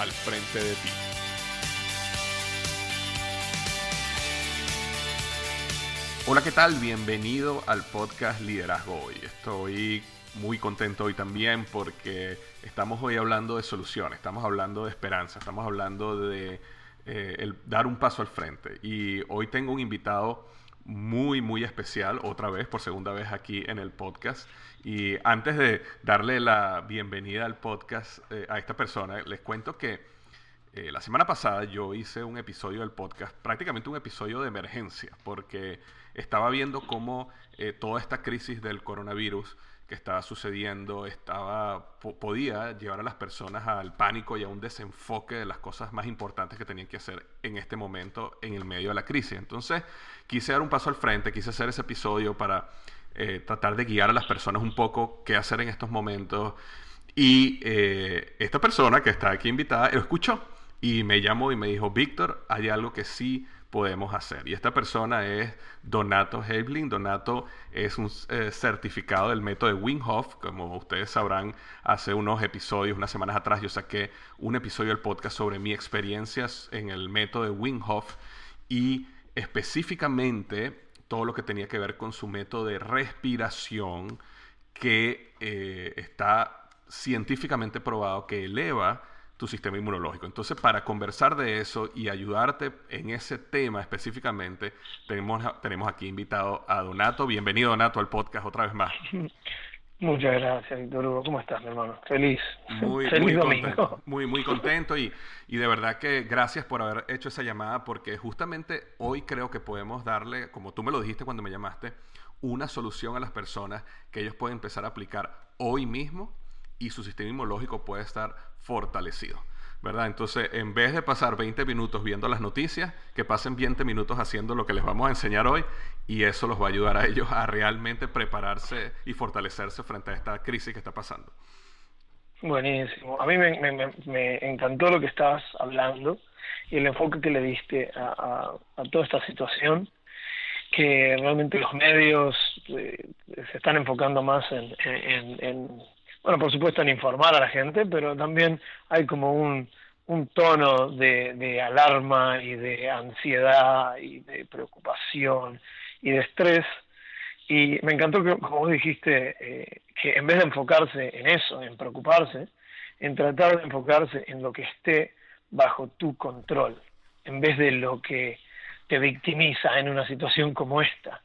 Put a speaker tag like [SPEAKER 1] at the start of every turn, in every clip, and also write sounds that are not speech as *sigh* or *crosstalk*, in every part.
[SPEAKER 1] al frente de ti. Hola, ¿qué tal? Bienvenido al podcast Liderazgo Hoy. Estoy muy contento hoy también porque estamos hoy hablando de soluciones, estamos hablando de esperanza, estamos hablando de eh, dar un paso al frente. Y hoy tengo un invitado muy, muy especial, otra vez, por segunda vez aquí en el podcast. Y antes de darle la bienvenida al podcast eh, a esta persona, les cuento que eh, la semana pasada yo hice un episodio del podcast, prácticamente un episodio de emergencia, porque estaba viendo cómo eh, toda esta crisis del coronavirus que estaba sucediendo estaba podía llevar a las personas al pánico y a un desenfoque de las cosas más importantes que tenían que hacer en este momento en el medio de la crisis. Entonces quise dar un paso al frente, quise hacer ese episodio para eh, tratar de guiar a las personas un poco qué hacer en estos momentos. Y eh, esta persona que está aquí invitada lo escuchó y me llamó y me dijo, Víctor, hay algo que sí podemos hacer. Y esta persona es Donato Hebling. Donato es un eh, certificado del método de. Como ustedes sabrán, hace unos episodios, unas semanas atrás, yo saqué un episodio del podcast sobre mis experiencias en el método de y específicamente todo lo que tenía que ver con su método de respiración que eh, está científicamente probado que eleva tu sistema inmunológico. Entonces, para conversar de eso y ayudarte en ese tema específicamente, tenemos, tenemos aquí invitado a Donato. Bienvenido, Donato, al podcast otra vez más. *laughs*
[SPEAKER 2] Muchas gracias, Víctor Hugo. ¿Cómo estás, mi hermano? Feliz.
[SPEAKER 1] Muy, muy contento. Muy, muy contento y, y, de verdad que gracias por haber hecho esa llamada porque justamente hoy creo que podemos darle, como tú me lo dijiste cuando me llamaste, una solución a las personas que ellos pueden empezar a aplicar hoy mismo y su sistema inmunológico puede estar fortalecido. ¿verdad? Entonces, en vez de pasar 20 minutos viendo las noticias, que pasen 20 minutos haciendo lo que les vamos a enseñar hoy y eso los va a ayudar a ellos a realmente prepararse y fortalecerse frente a esta crisis que está pasando.
[SPEAKER 2] Buenísimo. A mí me, encantó lo que estabas hablando y el enfoque que le diste a, toda esta situación, que realmente los medios eh, se están enfocando más en bueno, por supuesto en informar a la gente, pero también hay como un, tono de, de alarma y de ansiedad y de preocupación y de estrés. Y me encantó que, como vos dijiste, eh, que en vez de enfocarse en eso, en preocuparse, en tratar de enfocarse en lo que esté bajo tu control, en vez de lo que te victimiza en una situación como esta.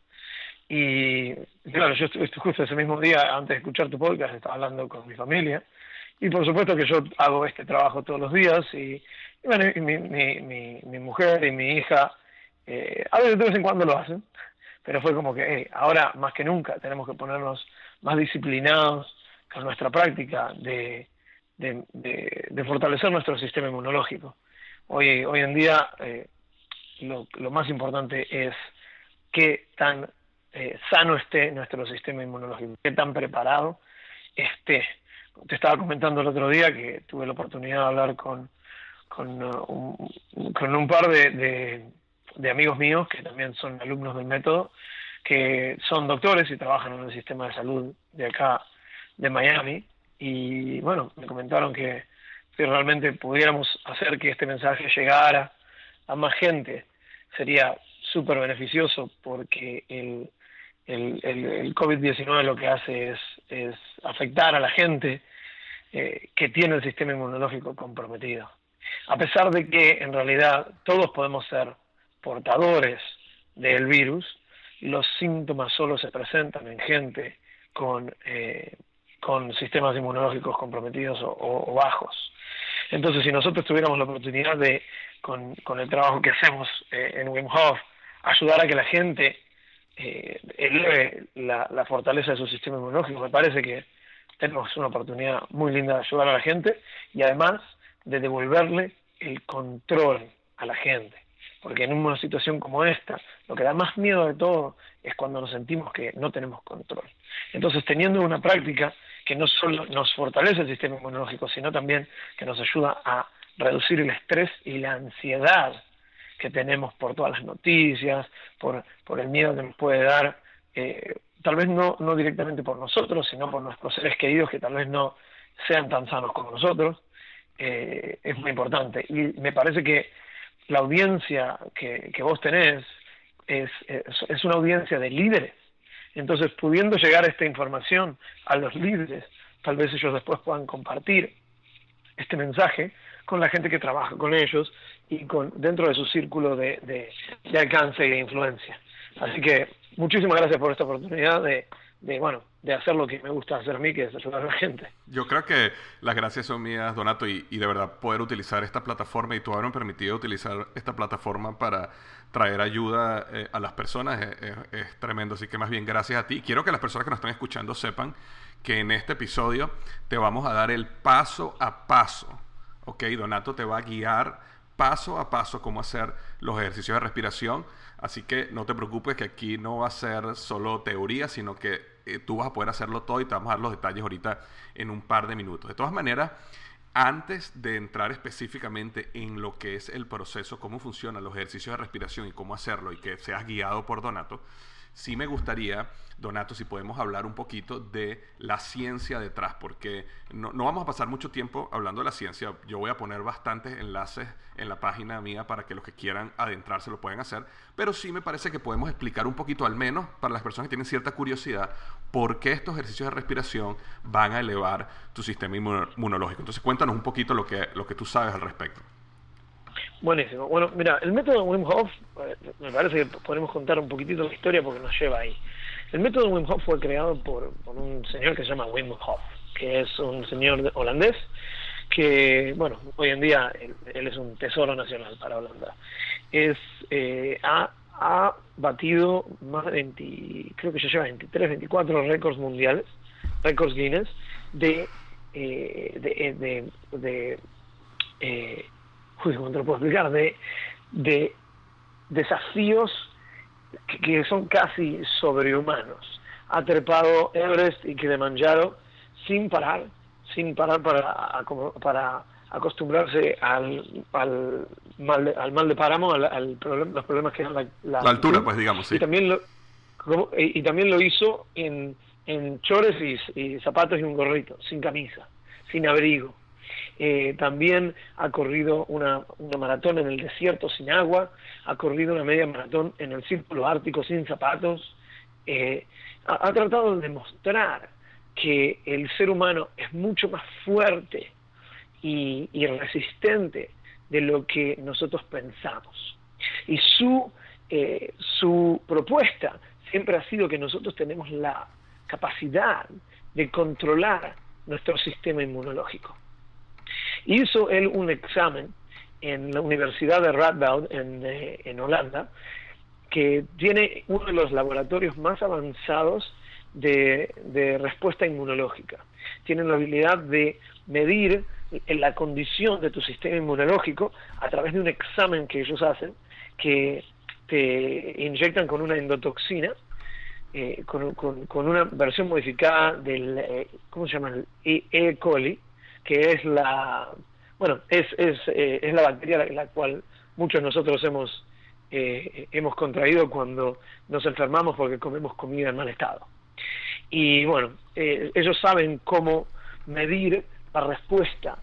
[SPEAKER 2] Y claro, yo justo ese mismo día, antes de escuchar tu podcast, estaba hablando con mi familia y por supuesto que yo hago este trabajo todos los días y, bueno, mi, mi, mi, mujer y mi hija eh, a veces de vez en cuando lo hacen, pero fue como que ahora más que nunca tenemos que ponernos más disciplinados con nuestra práctica de, de, fortalecer nuestro sistema inmunológico. Hoy, hoy en día eh, lo, lo, más importante es qué tan eh, sano esté nuestro sistema inmunológico, qué tan preparado esté. Te estaba comentando el otro día que tuve la oportunidad de hablar con, uh, un, con un par de, de, amigos míos que también son alumnos del método, que son doctores y trabajan en el sistema de salud de acá, de Miami, y bueno, me comentaron que si realmente pudiéramos hacer que este mensaje llegara a más gente, sería súper beneficioso porque el, el, el, COVID-19 lo que hace es, es, afectar a la gente eh, que tiene el sistema inmunológico comprometido. A pesar de que en realidad todos podemos ser portadores del virus, los síntomas solo se presentan en gente con, eh, con sistemas inmunológicos comprometidos o, bajos. Entonces, si nosotros tuviéramos la oportunidad de, con, con el trabajo que hacemos eh, en Wim Hof, ayudar a que la gente eh, eleve la, la, fortaleza de su sistema inmunológico. Me parece que tenemos una oportunidad muy linda de ayudar a la gente y además de devolverle el control a la gente. Porque en una situación como esta, lo que da más miedo de todo es cuando nos sentimos que no tenemos control. Entonces, teniendo una práctica que no solo nos fortalece el sistema inmunológico, sino también que nos ayuda a reducir el estrés y la ansiedad que tenemos por todas las noticias, por, por el miedo que nos puede dar, eh, tal vez no, no directamente por nosotros, sino por nuestros seres queridos que tal vez no sean tan sanos como nosotros, eh, es muy importante. Y me parece que la audiencia que, que vos tenés es, es, una audiencia de líderes. Entonces, pudiendo llegar esta información a los líderes, tal vez ellos después puedan compartir este mensaje con la gente que trabaja con ellos y con dentro de su círculo de, de, alcance y de influencia. Así que muchísimas gracias por esta oportunidad de, de, bueno, de hacer lo que me gusta hacer a mí, que es ayudar a la gente.
[SPEAKER 1] Yo creo que las gracias son mías, Donato, y, y de verdad poder utilizar esta plataforma y tú haberme permitido utilizar esta plataforma para traer ayuda eh, a las personas es, es, tremendo. Así que más bien gracias a ti. Quiero que las personas que nos están escuchando sepan que en este episodio te vamos a dar el paso a paso. Ok, Donato te va a guiar paso a paso cómo hacer los ejercicios de respiración. Así que no te preocupes que aquí no va a ser solo teoría, sino que eh, tú vas a poder hacerlo todo y te vamos a dar los detalles ahorita en un par de minutos. De todas maneras, antes de entrar específicamente en lo que es el proceso, cómo funcionan los ejercicios de respiración y cómo hacerlo y que seas guiado por Donato, sí me gustaría, Donato, si podemos hablar un poquito de la ciencia detrás, porque no, vamos a pasar mucho tiempo hablando de la ciencia. Yo voy a poner bastantes enlaces en la página mía para que los que quieran adentrarse lo puedan hacer, pero sí me parece que podemos explicar un poquito, al menos para las personas que tienen cierta curiosidad, por qué estos ejercicios de respiración van a elevar tu sistema inmunológico. Entonces cuéntanos un poquito lo que, lo que tú sabes al respecto.
[SPEAKER 2] Buenísimo. Bueno, mira, el método Wim Hof, eh, me parece que podemos contar un poquitito la historia porque nos lleva ahí. El método Wim Hof fue creado por, un señor que se llama Wim Hof, que es un señor holandés que, bueno, hoy en día él, es un tesoro nacional para Holanda. Es, eh, ha, ha batido más de 20, creo que ya lleva 23, 24 récords mundiales, récords Guinness, de, eh, de, de, eh, ¿cómo te lo puedo explicar? De, de desafíos que, son casi sobrehumanos. Ha trepado Everest y Kilimanjaro sin parar, sin parar para, para acostumbrarse al, al, mal, de, al mal de páramo, al, los problemas que es la,
[SPEAKER 1] la, altura, pues digamos, sí.
[SPEAKER 2] Y también lo, y, también lo hizo en, en chores y, y zapatos y un gorrito, sin camisa, sin abrigo. Eh, también ha corrido una, una, maratón en el desierto sin agua, ha corrido una media maratón en el círculo ártico sin zapatos, eh, ha, tratado de demostrar que el ser humano es mucho más fuerte y, resistente de lo que nosotros pensamos. Y su, eh, su propuesta siempre ha sido que nosotros tenemos la capacidad de controlar nuestro sistema inmunológico. Hizo él un examen en la Universidad de Radboud en, eh, en Holanda, que tiene uno de los laboratorios más avanzados de, de, respuesta inmunológica. Tienen la habilidad de medir la condición de tu sistema inmunológico a través de un examen que ellos hacen, que te inyectan con una endotoxina, eh, con, con, una versión modificada del, eh, ¿cómo se llama? E. e. coli, que es la, bueno, es, es, eh, es la bacteria la, la, cual muchos nosotros hemos, eh, hemos contraído cuando nos enfermamos porque comemos comida en mal estado. Y bueno, eh, ellos saben cómo medir la respuesta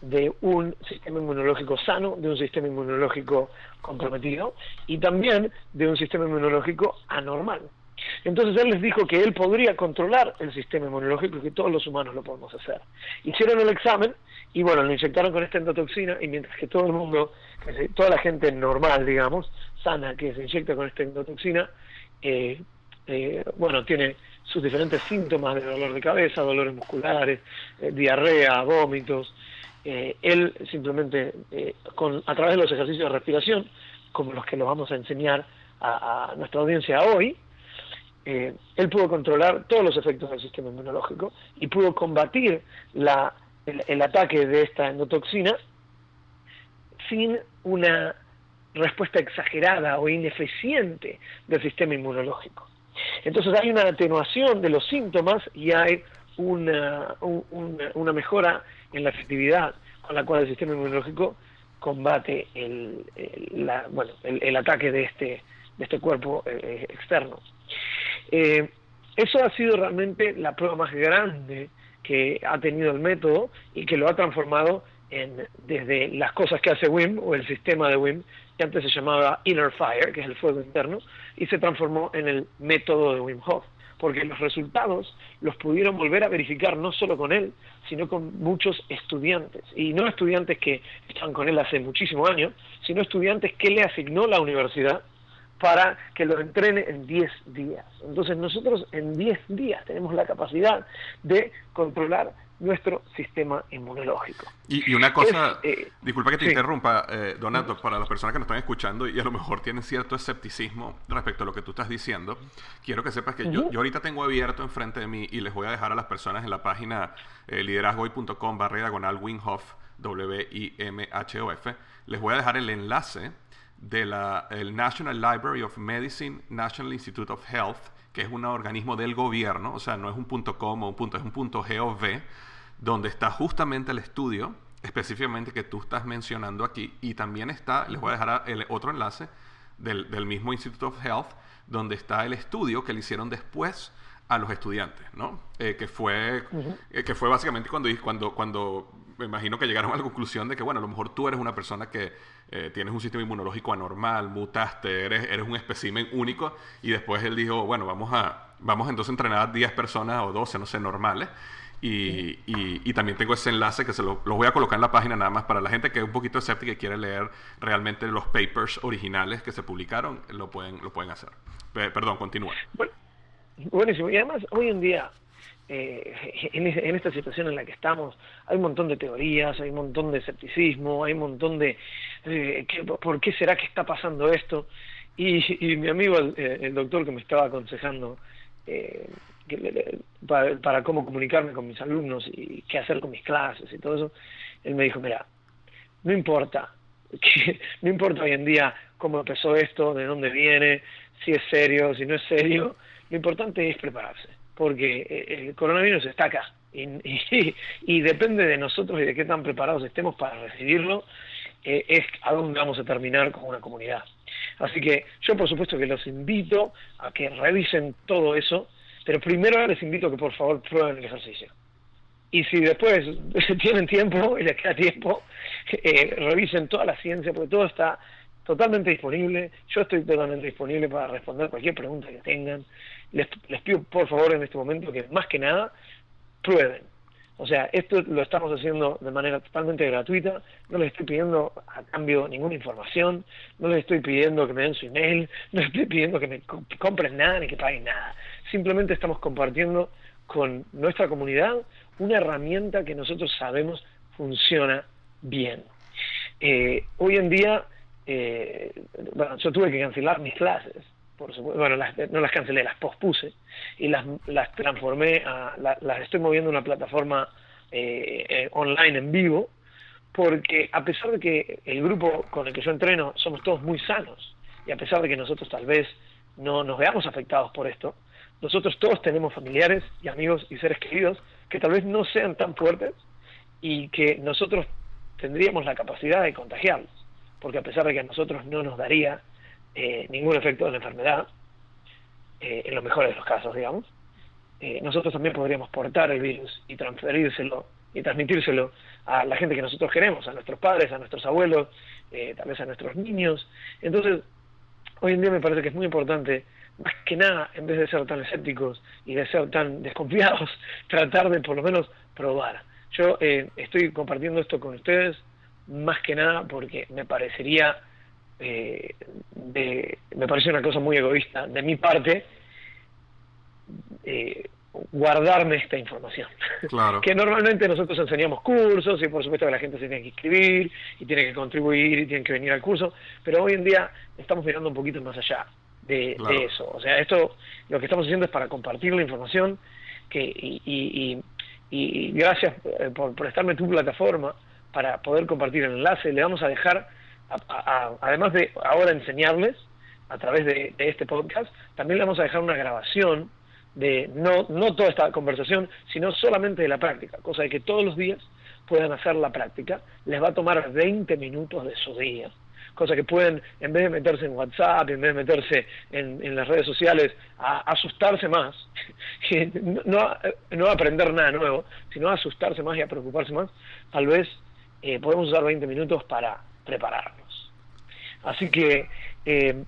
[SPEAKER 2] de un sistema inmunológico sano, de un sistema inmunológico comprometido y también de un sistema inmunológico anormal. Entonces él les dijo que él podría controlar el sistema inmunológico que todos los humanos lo podemos hacer. Hicieron el examen y bueno, lo inyectaron con esta endotoxina y mientras que todo el mundo, toda la gente normal, digamos, sana que se inyecta con esta endotoxina, eh, eh, bueno, tiene sus diferentes síntomas de dolor de cabeza, dolores musculares, eh, diarrea, vómitos, eh, él simplemente con, a través de los ejercicios de respiración, como los que nos vamos a enseñar a nuestra audiencia hoy, eh, él pudo controlar todos los efectos del sistema inmunológico y pudo combatir la, el, ataque de esta endotoxina sin una respuesta exagerada o ineficiente del sistema inmunológico. Entonces hay una atenuación de los síntomas y hay una, una, mejora en la efectividad con la cual el sistema inmunológico combate el, bueno, el, el, ataque de este, de este cuerpo eh, externo. Eh, eso ha sido realmente la prueba más grande que ha tenido el método y que lo ha transformado en, desde las cosas que hace WIM o el sistema de WIM, que antes se llamaba Inner Fire, que es el fuego interno, y se transformó en el método de Wim Hof porque los resultados los pudieron volver a verificar no solo con él, sino con muchos estudiantes. Y no estudiantes que estaban con él hace muchísimos años, sino estudiantes que le asignó la universidad para que lo entrene en 10 días. Entonces nosotros en 10 días tenemos la capacidad de controlar nuestro sistema inmunológico.
[SPEAKER 1] Y, y una cosa, es, eh, disculpa que te sí. interrumpa, eh, Donato, para las personas que nos están escuchando y a lo mejor tienen cierto escepticismo respecto a lo que tú estás diciendo, quiero que sepas que uh -huh. yo, yo, ahorita tengo abierto enfrente de mí y les voy a dejar a las personas en la página eh, liderazgoy.com barra diagonal Winhoff, W-I-M-H-O-F, les voy a dejar el enlace del de National Library of Medicine, National Institute of Health, que es un organismo del gobierno, o sea, no es un punto .com o un punto, es un punto .gov, donde está justamente el estudio específicamente que tú estás mencionando aquí y también está, les voy a dejar el otro enlace del, del mismo Institute of Health, donde está el estudio que le hicieron después a los estudiantes, ¿no? Eh, que fue uh -huh. eh, que fue básicamente cuando cuando cuando me imagino que llegaron a la conclusión de que bueno, a lo mejor tú eres una persona que eh, tienes un sistema inmunológico anormal, mutaste, eres eres un espécimen único y después él dijo, bueno, vamos a vamos entonces a entrenar a 10 personas o 12, no sé, normales y, y, y, también tengo ese enlace que se lo, lo, voy a colocar en la página nada más para la gente que es un poquito escéptica y quiere leer realmente los papers originales que se publicaron, lo pueden, lo pueden hacer. perdón, continúa.
[SPEAKER 2] Bueno, buenísimo. Y además, hoy en día, eh, en, esta situación en la que estamos, hay un montón de teorías, hay un montón de escepticismo, hay un montón de... Eh, ¿qué, ¿Por qué será que está pasando esto? Y, y mi amigo, el, el, doctor que me estaba aconsejando, eh, para, para, cómo comunicarme con mis alumnos y qué hacer con mis clases y todo eso, él me dijo, mira, no importa, que, *laughs* no importa hoy en día cómo empezó esto, de dónde viene, si es serio, si no es serio, lo importante es prepararse, porque eh, el coronavirus está acá y, depende de nosotros y de qué tan preparados estemos para recibirlo, eh, es a dónde vamos a terminar como una comunidad. Así que yo por supuesto que los invito a que revisen todo eso, pero primero les invito a que por favor prueben el ejercicio. Y si después *laughs* tienen tiempo y les queda tiempo, eh, revisen toda la ciencia, porque todo está totalmente disponible. Yo estoy totalmente disponible para responder cualquier pregunta que tengan. Les, les pido por favor en este momento que más que nada prueben. O sea, esto lo estamos haciendo de manera totalmente gratuita, no les estoy pidiendo a cambio ninguna información, no les estoy pidiendo que me den su email, no les estoy pidiendo que me compren nada ni que paguen nada. Simplemente estamos compartiendo con nuestra comunidad una herramienta que nosotros sabemos funciona bien. Eh, hoy en día, eh, bueno, yo tuve que cancelar mis clases, por supuesto, bueno, no las cancelé, las pospuse y las, las transformé, a, las estoy moviendo a una plataforma eh, online en vivo, porque a pesar de que el grupo con el que yo entreno somos todos muy sanos, y a pesar de que nosotros tal vez no nos veamos afectados por esto, nosotros todos tenemos familiares y amigos y seres queridos que tal vez no sean tan fuertes y que nosotros tendríamos la capacidad de contagiarlos, porque a pesar de que a nosotros no nos daría eh, ningún efecto de la enfermedad, eh, en los mejores de los casos, digamos, eh, nosotros también podríamos portar el virus y transferírselo y transmitírselo a la gente que nosotros queremos, a nuestros padres, a nuestros abuelos, tal vez a nuestros niños. Entonces, hoy en día me parece que es muy importante, más que nada, en vez de ser tan escépticos y de ser tan desconfiados, *laughs* tratar de por lo menos probar. Yo eh, estoy compartiendo esto con ustedes más que nada porque me parecería eh, de, me parece una cosa muy egoísta de mi parte eh, guardarme esta información. *laughs* que normalmente nosotros enseñamos cursos y por supuesto que la gente se tiene que inscribir y tiene que contribuir y tiene que venir al curso, pero hoy en día estamos mirando un poquito más allá de, eso. O sea, esto lo que estamos haciendo es para compartir la información que y, y, gracias eh, por prestarme tu plataforma para poder compartir el enlace. Le vamos a dejar, además de ahora enseñarles a través de este podcast, también le vamos a dejar una grabación de no, no toda esta conversación, sino solamente de la práctica, cosa de que todos los días puedan hacer la práctica, les va a tomar 20 minutos de su día, cosa que pueden, en vez de meterse en WhatsApp, en vez de meterse en, las redes sociales, a asustarse más, *laughs* no, no aprender nada nuevo, sino a asustarse más y a preocuparse más, tal vez eh, podemos usar 20 minutos para prepararnos. Así que eh,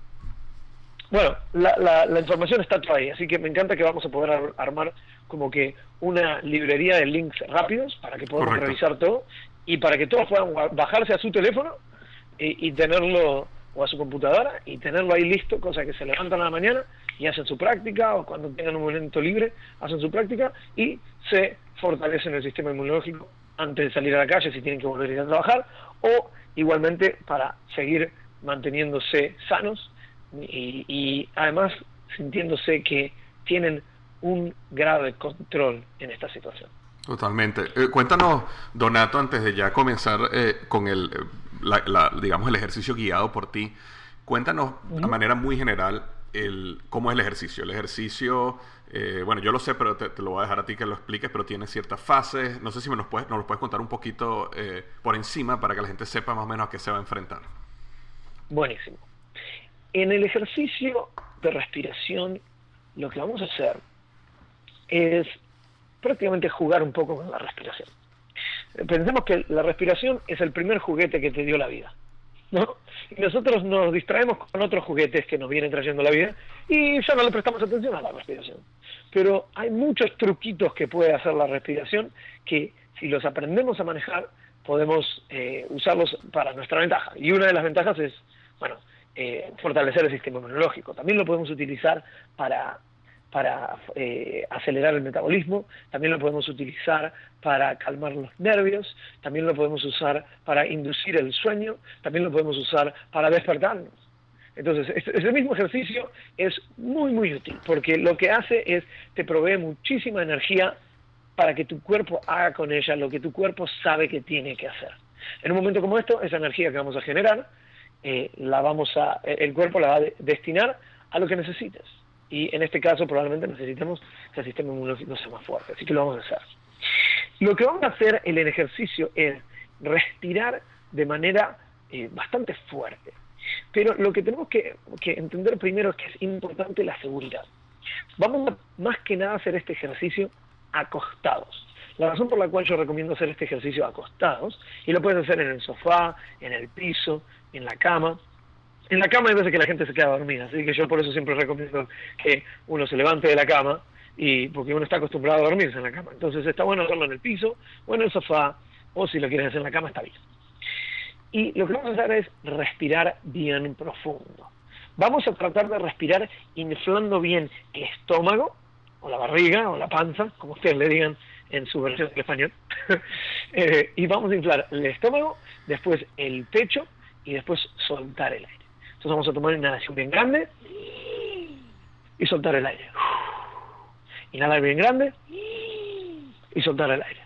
[SPEAKER 2] bueno, la, la, información está toda ahí, así que me encanta que vamos a poder armar como que una librería de links rápidos para que podamos revisar todo y para que todos puedan bajarse a su teléfono y, tenerlo o a su computadora y tenerlo ahí listo, cosa que se levantan a la mañana y hacen su práctica o cuando tengan un momento libre hacen su práctica y se fortalecen el sistema inmunológico antes de salir a la calle si tienen que volver a ir a trabajar o igualmente para seguir manteniéndose sanos y, además sintiéndose que tienen un grado de control en esta situación.
[SPEAKER 1] Totalmente. Eh, cuéntanos, Donato, antes de ya comenzar eh, con el, la, digamos, el ejercicio guiado por ti, cuéntanos de manera muy general el, cómo es el ejercicio. El ejercicio, eh, bueno, yo lo sé, pero te, lo voy a dejar a ti que lo expliques, pero tiene ciertas fases. No sé si me nos puedes, nos lo puedes contar un poquito por encima para que la gente sepa más o menos a qué se va a enfrentar.
[SPEAKER 2] Buenísimo. En el ejercicio de respiración, lo que vamos a hacer es prácticamente jugar un poco con la respiración. Pensemos que la respiración es el primer juguete que te dio la vida. ¿no? Y nosotros nos distraemos con otros juguetes que nos vienen trayendo la vida y ya no le prestamos atención a la respiración. Pero hay muchos truquitos que puede hacer la respiración que si los aprendemos a manejar podemos eh, usarlos para nuestra ventaja. Y una de las ventajas es, bueno, eh, fortalecer el sistema inmunológico. También lo podemos utilizar para, para eh, acelerar el metabolismo, también lo podemos utilizar para calmar los nervios, también lo podemos usar para inducir el sueño, también lo podemos usar para despertarnos. Entonces, ese mismo ejercicio es muy, muy útil, porque lo que hace es, te provee muchísima energía para que tu cuerpo haga con ella lo que tu cuerpo sabe que tiene que hacer. En un momento como esto, esa energía que vamos a generar eh, la vamos a, el cuerpo la va a destinar a lo que necesites. Y en este caso probablemente necesitemos que el sistema inmunológico sea más fuerte, así que lo vamos a hacer. Lo que vamos a hacer en el ejercicio es respirar de manera eh, bastante fuerte. Pero lo que tenemos que, entender primero es que es importante la seguridad. Vamos más que nada a hacer este ejercicio acostados. La razón por la cual yo recomiendo hacer este ejercicio acostados, y lo puedes hacer en el sofá, en el piso, en la cama. En la cama hay veces que la gente se queda dormida, así que yo por eso siempre recomiendo que uno se levante de la cama y porque uno está acostumbrado a dormirse en la cama. Entonces está bueno hacerlo en el piso o en el sofá o si lo quieres hacer en la cama está bien. Y lo que vamos a hacer es respirar bien profundo. Vamos a tratar de respirar inflando bien el estómago o la barriga o la panza, como ustedes le digan en su versión en español. *laughs* Eh, y vamos a inflar el estómago, después el pecho y después soltar el aire. Entonces vamos a tomar una inhalación bien grande y soltar el aire. Inhalar bien grande y soltar el aire.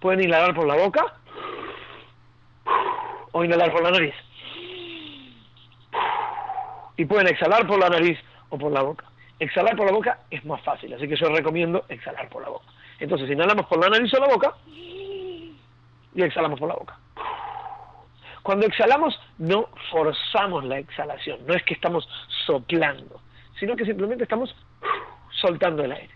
[SPEAKER 2] Pueden inhalar por la boca o inhalar por la nariz. Y pueden exhalar por la nariz o por la boca. Exhalar por la boca es más fácil, así que yo recomiendo exhalar por la boca. Entonces inhalamos por la nariz o la boca y exhalamos por la boca. Cuando exhalamos no forzamos la exhalación, no es que estamos soplando, sino que simplemente estamos soltando el aire.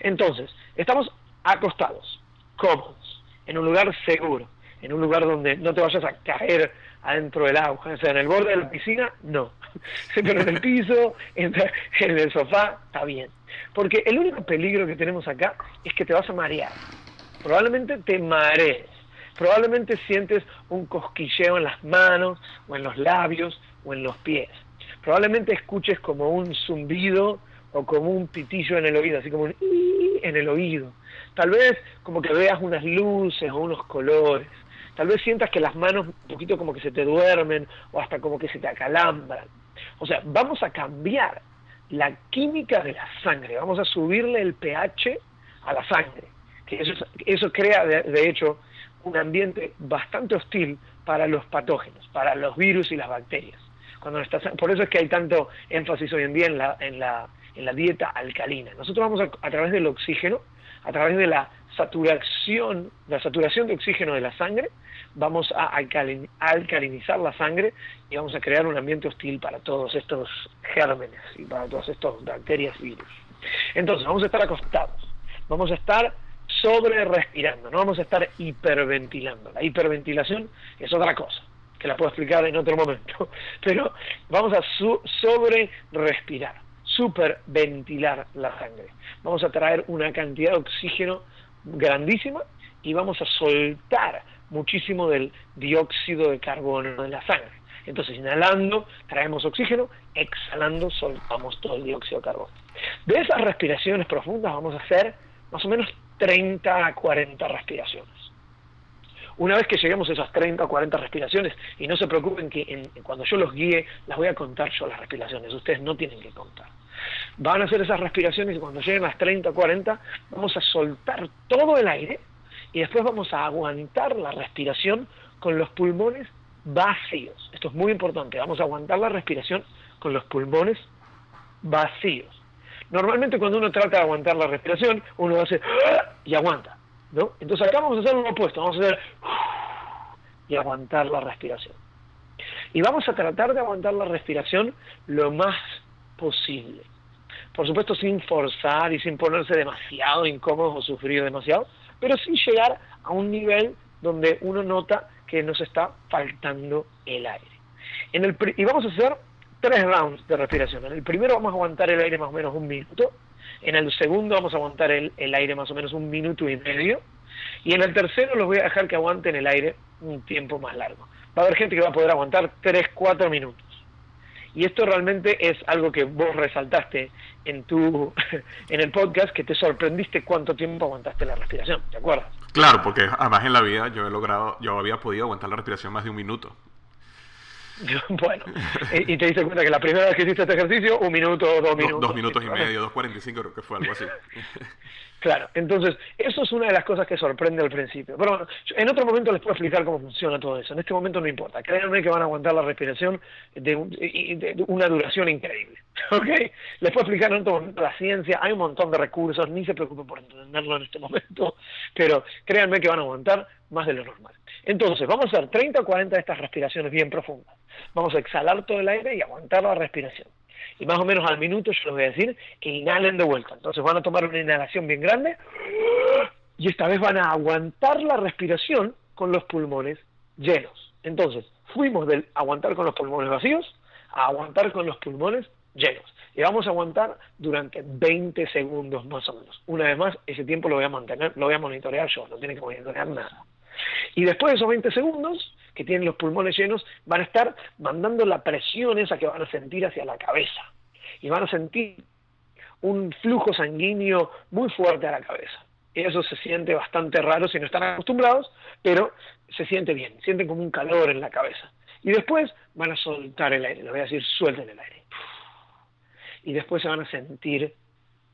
[SPEAKER 2] Entonces, estamos acostados, cómodos, en un lugar seguro, en un lugar donde no te vayas a caer adentro del agua, o sea, en el borde de la piscina, no. *laughs* Pero en el piso, en el sofá, está bien. Porque el único peligro que tenemos acá es que te vas a marear. Probablemente te marees. Probablemente sientes un cosquilleo en las manos, o en los labios, o en los pies. Probablemente escuches como un zumbido o como un pitillo en el oído, así como un en el oído. Tal vez como que veas unas luces o unos colores. Tal vez sientas que las manos un poquito como que se te duermen o hasta como que se te acalambran. O sea, vamos a cambiar la química de la sangre, vamos a subirle el pH a la sangre. Eso, eso crea, de, hecho, un ambiente bastante hostil para los patógenos, para los virus y las bacterias. Cuando por eso es que hay tanto énfasis hoy en día en la, en la, en la dieta alcalina. Nosotros vamos a, a través del oxígeno, a través de la saturación, la saturación de oxígeno de la sangre, vamos a alcalinizar la sangre y vamos a crear un ambiente hostil para todos estos gérmenes y para todas estas bacterias y virus. Entonces, vamos a estar acostados, vamos a estar sobre respirando, no vamos a estar hiperventilando. La hiperventilación es otra cosa, que la puedo explicar en otro momento, *laughs* pero vamos a sobre respirar, superventilar la sangre. Vamos a traer una cantidad de oxígeno grandísima y vamos a soltar muchísimo del dióxido de carbono en la sangre. Entonces, inhalando, traemos oxígeno, exhalando, soltamos todo el dióxido de carbono. De esas respiraciones profundas vamos a hacer más o menos 30 a 40 respiraciones. Una vez que lleguemos a esas 30 o 40 respiraciones, y no se preocupen que cuando yo los guíe, las voy a contar yo las respiraciones, ustedes no tienen que contar. Van a hacer esas respiraciones y cuando lleguen las 30 o 40, vamos a soltar todo el aire y después vamos a aguantar la respiración con los pulmones vacíos. Esto es muy importante, vamos a aguantar la respiración con los pulmones vacíos. Normalmente cuando uno trata de aguantar la respiración, uno hace y aguanta, ¿no? Entonces acá vamos a hacer lo opuesto, vamos a hacer y aguantar la respiración. Y vamos a tratar de aguantar la respiración lo más posible. Por supuesto sin forzar y sin ponerse demasiado incómodo o sufrir demasiado, pero sin llegar a un nivel donde uno nota que nos está faltando el aire. En el, y vamos a hacer tres rounds de respiración. En el primero vamos a aguantar el aire más o menos un minuto. En el segundo vamos a aguantar el, el aire más o menos un minuto y medio. Y en el tercero los voy a dejar que aguanten el aire un tiempo más largo. Va a haber gente que va a poder aguantar 3, 4 minutos. Y esto realmente es algo que vos resaltaste en tu *laughs* en el podcast que te sorprendiste cuánto tiempo aguantaste la respiración, ¿te acuerdas?
[SPEAKER 1] Claro, porque además en la vida yo he logrado, yo había podido aguantar la respiración más de un minuto. *laughs*
[SPEAKER 2] Bueno, y, te diste cuenta que la primera vez que hiciste este ejercicio, un minuto, dos minutos.
[SPEAKER 1] dos minutos y medio, dos cuarenta y cinco creo que fue algo así. *laughs*
[SPEAKER 2] Claro, entonces, eso es una de las cosas que sorprende al principio. Pero bueno, en otro momento les puedo explicar cómo funciona todo eso. En este momento no importa. Créanme que van a aguantar la respiración de, una duración increíble. *laughs* ¿Ok? Les puedo explicar en otro momento la ciencia. Hay un montón de recursos. Ni se preocupen por entenderlo en este momento. Pero créanme que van a aguantar más de lo normal. Entonces, vamos a hacer 30 o 40 de estas respiraciones bien profundas. Vamos a exhalar todo el aire y aguantar la respiración y más o menos al minuto yo les voy a decir que inhalen de vuelta. Entonces van a tomar una inhalación bien grande y esta vez van a aguantar la respiración con los pulmones llenos. Entonces, fuimos del aguantar con los pulmones vacíos a aguantar con los pulmones llenos. Y vamos a aguantar durante 20 segundos más o menos. Una vez más, ese tiempo lo voy a mantener, lo voy a monitorear yo, no tiene que monitorear nada. Y después de esos 20 segundos, que tienen los pulmones llenos, van a estar mandando la presión esa que van a sentir hacia la cabeza. Y van a sentir un flujo sanguíneo muy fuerte a la cabeza. eso se siente bastante raro si no están acostumbrados, pero se siente bien, sienten como un calor en la cabeza. Y después van a soltar el aire, les voy a decir, suelten el aire. Y después se van a sentir,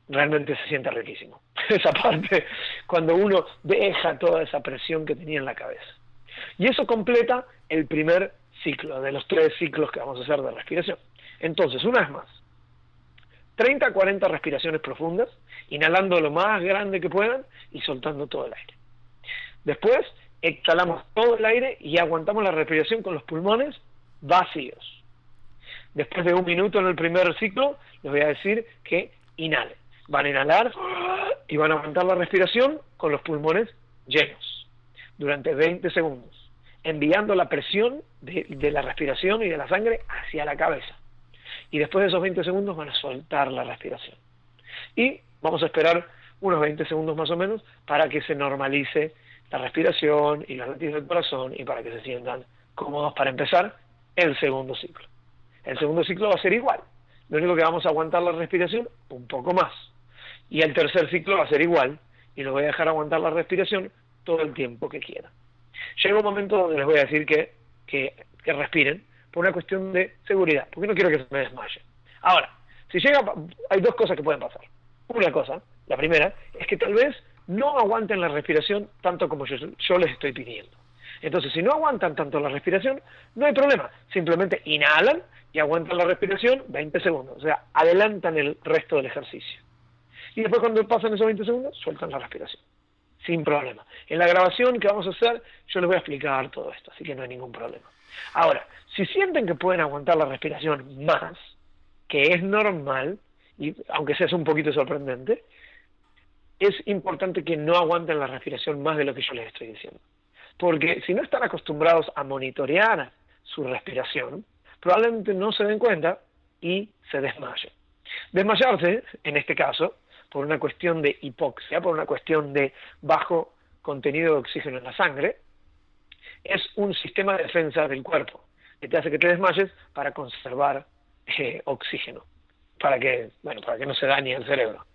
[SPEAKER 2] realmente se siente riquísimo. *laughs* Esa parte, cuando uno deja toda esa presión que tenía en la cabeza. Y eso completa el primer ciclo, de los tres ciclos que vamos a hacer de respiración. Entonces, una vez más, 30 a 40 respiraciones profundas, inhalando lo más grande que puedan y soltando todo el aire. Después, exhalamos todo el aire y aguantamos la respiración con los pulmones vacíos. Después de un minuto en el primer ciclo, les voy a decir que inhalen. Van a inhalar y van a aguantar la respiración con los pulmones llenos durante 20 segundos, enviando la presión de, la respiración y de la sangre hacia la cabeza y después de esos 20 segundos van a soltar la respiración. Y vamos a esperar unos 20 segundos más o menos para que se normalice la respiración y los latidos del corazón y para que se sientan cómodos para empezar el segundo ciclo. El segundo ciclo va a ser igual. Lo único que vamos a aguantar la respiración un poco más. Y el tercer ciclo va a ser igual y lo voy a dejar aguantar la respiración todo el tiempo que quiera. Llega un momento donde les voy a decir que, que, que respiren por una cuestión de seguridad, porque no quiero que se me desmaye. Ahora, si llega, hay dos cosas que pueden pasar. Una cosa, la primera, es que tal vez no aguanten la respiración tanto como yo les estoy pidiendo. Entonces, si no aguantan tanto la respiración, no hay problema. Simplemente inhalan y aguantan la respiración 20 segundos. O sea, adelantan el resto del ejercicio. Y después cuando pasan esos 20 segundos, sueltan la respiración. Sin problema. En la grabación que vamos a hacer, yo les voy a explicar todo esto, así que no hay ningún problema. Ahora, si sienten que pueden aguantar la respiración más, que es normal, y aunque sea un poquito sorprendente, es importante que no aguanten la respiración más de lo que yo les estoy diciendo. Porque si no están acostumbrados a monitorear su respiración, probablemente no se den cuenta y se desmayen. Desmayarse, en este caso, por una cuestión de hipoxia, por una cuestión de bajo contenido de oxígeno en la sangre, es un sistema de defensa del cuerpo que te hace que te desmayes para conservar eh, oxígeno, para que, bueno, para que no se dañe el cerebro.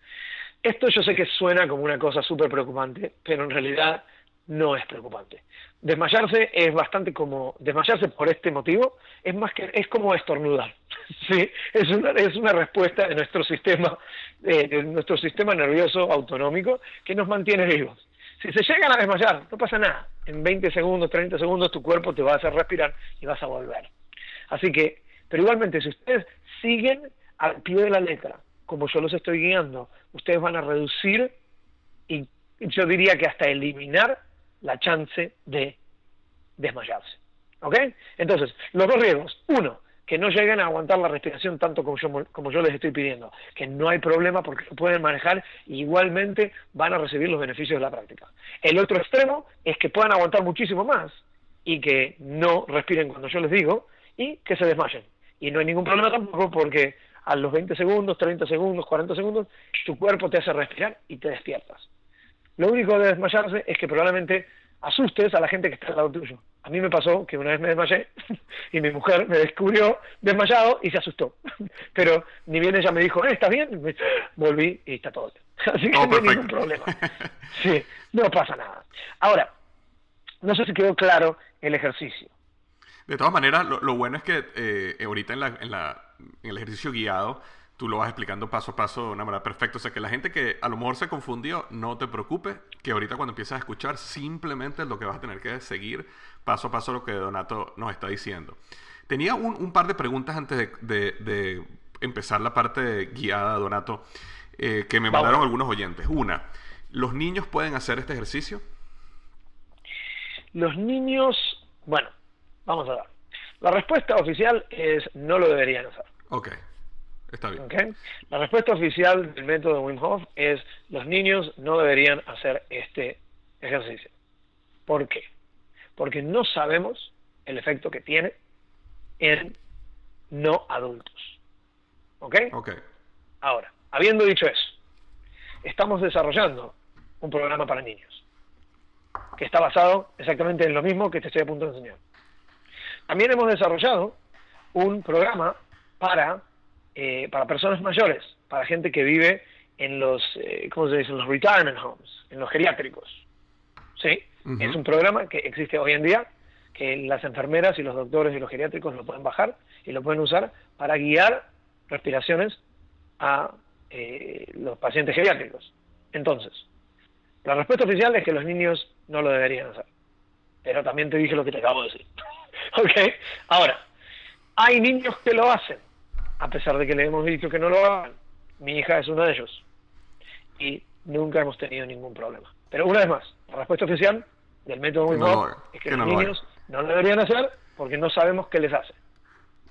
[SPEAKER 2] Esto yo sé que suena como una cosa súper preocupante, pero en realidad no es preocupante. Desmayarse es bastante como desmayarse por este motivo es más que es como estornudar. *laughs* sí, es una es una respuesta de nuestro sistema eh, de nuestro sistema nervioso autonómico que nos mantiene vivos. Si se llegan a desmayar, no pasa nada. En 20 segundos, 30 segundos tu cuerpo te va a hacer respirar y vas a volver. Así que, pero igualmente, si ustedes siguen al pie de la letra, como yo los estoy guiando, ustedes van a reducir y yo diría que hasta eliminar la chance de desmayarse. ¿Ok? Entonces, los dos riesgos. Uno, que no lleguen a aguantar la respiración tanto como yo, como yo les estoy pidiendo, que no hay problema porque lo pueden manejar y igualmente van a recibir los beneficios de la práctica. El otro extremo es que puedan aguantar muchísimo más y que no respiren cuando yo les digo y que se desmayen. Y no hay ningún problema tampoco porque a los 20 segundos, 30 segundos, 40 segundos, tu cuerpo te hace respirar y te despiertas. Lo único de desmayarse es que probablemente asustes a la gente que está al lado tuyo. A mí me pasó que una vez me desmayé *laughs* y mi mujer me descubrió desmayado y se asustó. *laughs* Pero ni bien ella me dijo, eh, ¿estás bien? Volví y está todo bien. *laughs* Así que no hay ningún problema. Sí, no pasa nada. Ahora, no sé si quedó claro el ejercicio.
[SPEAKER 1] De todas maneras, lo, bueno es que eh, ahorita en, la, en, la, en el ejercicio guiado tú lo vas explicando paso a paso de una manera perfecta. O sea, que la gente que a lo mejor se confundió, no te preocupes, que ahorita cuando empiezas a escuchar, simplemente lo que vas a tener que seguir paso a paso lo que Donato nos está diciendo. Tenía un, par de preguntas antes de, empezar la parte guiada, Donato, eh, que me mandaron algunos oyentes. Una, ¿los niños pueden hacer este ejercicio?
[SPEAKER 2] Los niños, bueno, vamos a ver. La respuesta oficial es no lo deberían hacer.
[SPEAKER 1] Ok. Está bien.
[SPEAKER 2] La respuesta oficial del método Wim Hof es los niños no deberían hacer este ejercicio. ¿Por qué? Porque no sabemos el efecto que tiene en no adultos. ¿Ok?
[SPEAKER 1] Ok.
[SPEAKER 2] Ahora, habiendo dicho eso, estamos desarrollando un programa para niños que está basado exactamente en lo mismo que te estoy a punto de enseñar. También hemos desarrollado un programa para eh, para personas mayores, para gente que vive en los, eh, ¿cómo se dice? Los retirement homes, en los geriátricos. ¿Sí? Es un programa que existe hoy en día, que las enfermeras y los doctores y los geriátricos lo pueden bajar y lo pueden usar para guiar respiraciones a eh, los pacientes geriátricos. Entonces, la respuesta oficial es que los niños no lo deberían hacer. Pero también te dije lo que te acabo de decir. *laughs* ¿Ok? Ahora, hay niños que lo hacen, a pesar de que le hemos dicho que no lo hagan. Mi hija es uno de ellos. Y nunca hemos tenido ningún problema. Pero una vez más, la respuesta oficial del método muy es que, los niños no lo deberían hacer porque no sabemos qué les hace.